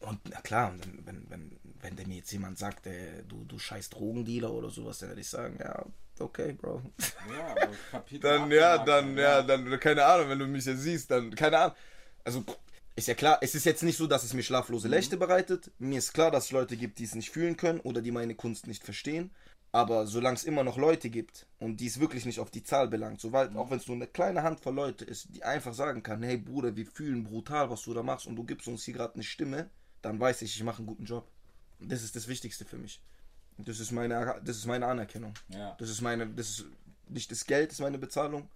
und na klar, wenn, wenn, wenn, wenn der mir jetzt jemand sagt, äh, du, du scheiß Drogendealer oder sowas, dann werde ich sagen, ja, okay, Bro. Ja, aber Kapitel Dann, ja, dann, ja, dann, keine Ahnung, wenn du mich jetzt siehst, dann, keine Ahnung. Also, ist ja klar, es ist jetzt nicht so, dass es mir schlaflose Nächte bereitet. Mir ist klar, dass es Leute gibt, die es nicht fühlen können oder die meine Kunst nicht verstehen. Aber solange es immer noch Leute gibt und die es wirklich nicht auf die Zahl belangt, sobald, auch wenn es nur eine kleine Handvoll Leute ist, die einfach sagen kann, hey Bruder, wir fühlen brutal, was du da machst und du gibst uns hier gerade eine Stimme, dann weiß ich, ich mache einen guten Job. Das ist das Wichtigste für mich. Das ist meine, das ist meine Anerkennung. Ja. Das ist meine, das ist nicht das Geld, das ist meine Bezahlung.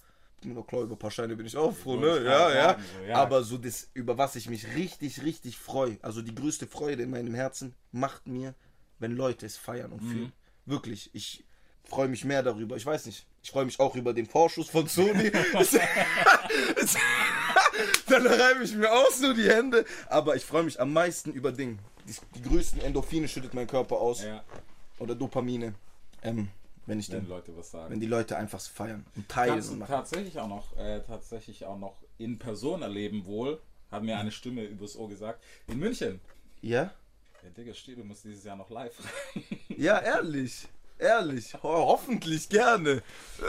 Nur klar, über ein paar Scheine bin ich auch froh, ne? Ja, ja. so, ja. Aber so das, über was ich mich richtig, richtig freue, also die größte Freude in meinem Herzen, macht mir, wenn Leute es feiern und fühlen. Wirklich, ich freue mich mehr darüber. Ich weiß nicht. Ich freue mich auch über den Vorschuss von Sony. Dann reibe ich mir auch so die Hände. Aber ich freue mich am meisten über Ding. Die, die größten Endorphine schüttet mein Körper aus. Ja, Oder Dopamine. Ähm, wenn ich wenn dann, Leute was sagen. wenn die Leute einfach feiern und teilen Kannst und machen. tatsächlich auch noch, äh, tatsächlich auch noch in Person erleben wohl, hat mir eine Stimme übers Ohr gesagt. In München. Ja? Der Digga steht, du musst dieses Jahr noch live. Ja, ehrlich. Ehrlich. Ho hoffentlich gerne.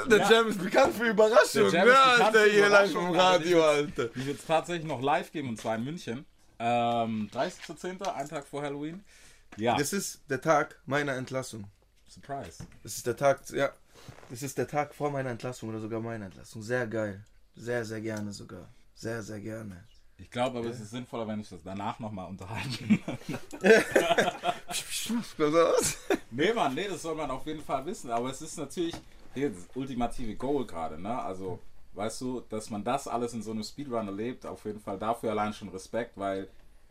Der Ja. Jam ist bekannt für Überraschungen. Der Jam ist Ja, Alter, hier live im aber Radio, Alter. Die wird es tatsächlich noch live geben und zwar in München. Ähm, 30.10., ein Tag vor Halloween. Ja, Das ist der Tag meiner Entlassung. Surprise. Das ist der Tag, ja. Das ist der Tag vor meiner Entlassung oder sogar meiner Entlassung. Sehr geil. Sehr, sehr gerne sogar. Sehr, sehr gerne. Ich glaube aber, es ist sinnvoller, wenn ich das danach nochmal unterhalten. Nee, Mann, nee, das soll man auf jeden Fall wissen. Aber es ist natürlich hier das ultimative Goal gerade, ne? Also, weißt du, dass man das alles in so einem Speedrun erlebt, auf jeden Fall dafür allein schon Respekt, weil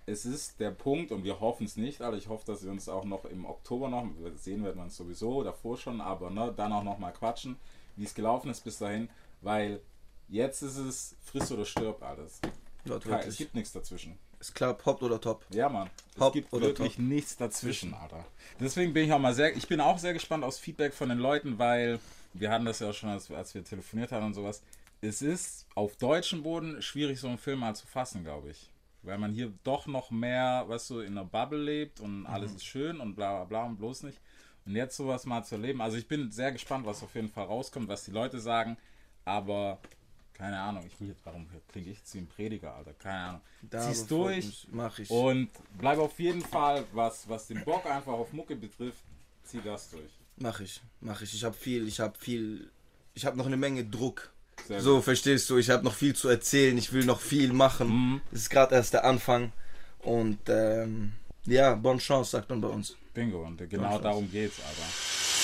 es ist der Punkt und wir hoffen es nicht, aber ich hoffe, dass wir uns auch noch im Oktober noch, sehen wird man es sowieso, davor schon, aber ne, dann auch noch mal quatschen, wie es gelaufen ist bis dahin, weil jetzt ist es friss oder stirb alles. Dort Kein- Es gibt nichts dazwischen. Ist klar, Haupt oder Top. Ja, Mann. Es Hopp gibt oder wirklich top? nichts dazwischen, Alter. Deswegen bin ich auch mal sehr, ich bin auch sehr gespannt aufs Feedback von den Leuten, weil wir hatten das ja auch schon, als, als wir telefoniert haben und sowas. Es ist auf deutschem Boden schwierig, so einen Film mal zu fassen, glaube ich. Weil man hier doch noch mehr, weißt du, in einer Bubble lebt und alles ist schön und bla bla bla und bloß nicht. Und jetzt sowas mal zu erleben. Also ich bin sehr gespannt, was auf jeden Fall rauskommt, was die Leute sagen. Aber keine Ahnung, ich will jetzt, warum klinge ich jetzt wie ein Prediger, Alter? Keine Ahnung. Da Zieh's durch. Mach ich. Und bleib auf jeden Fall, was, was den Bock einfach auf Mucke betrifft, zieh das durch. Mach ich, mach ich. Ich habe viel, ich habe viel, ich habe noch eine Menge Druck. Sehr so, verstehst du, ich habe noch viel zu erzählen, ich will noch viel machen. Mhm. Es ist gerade erst der Anfang. Und ähm, ja, bonne Chance, sagt man bei uns. Bingo, und genau Chance. darum geht's, Alter.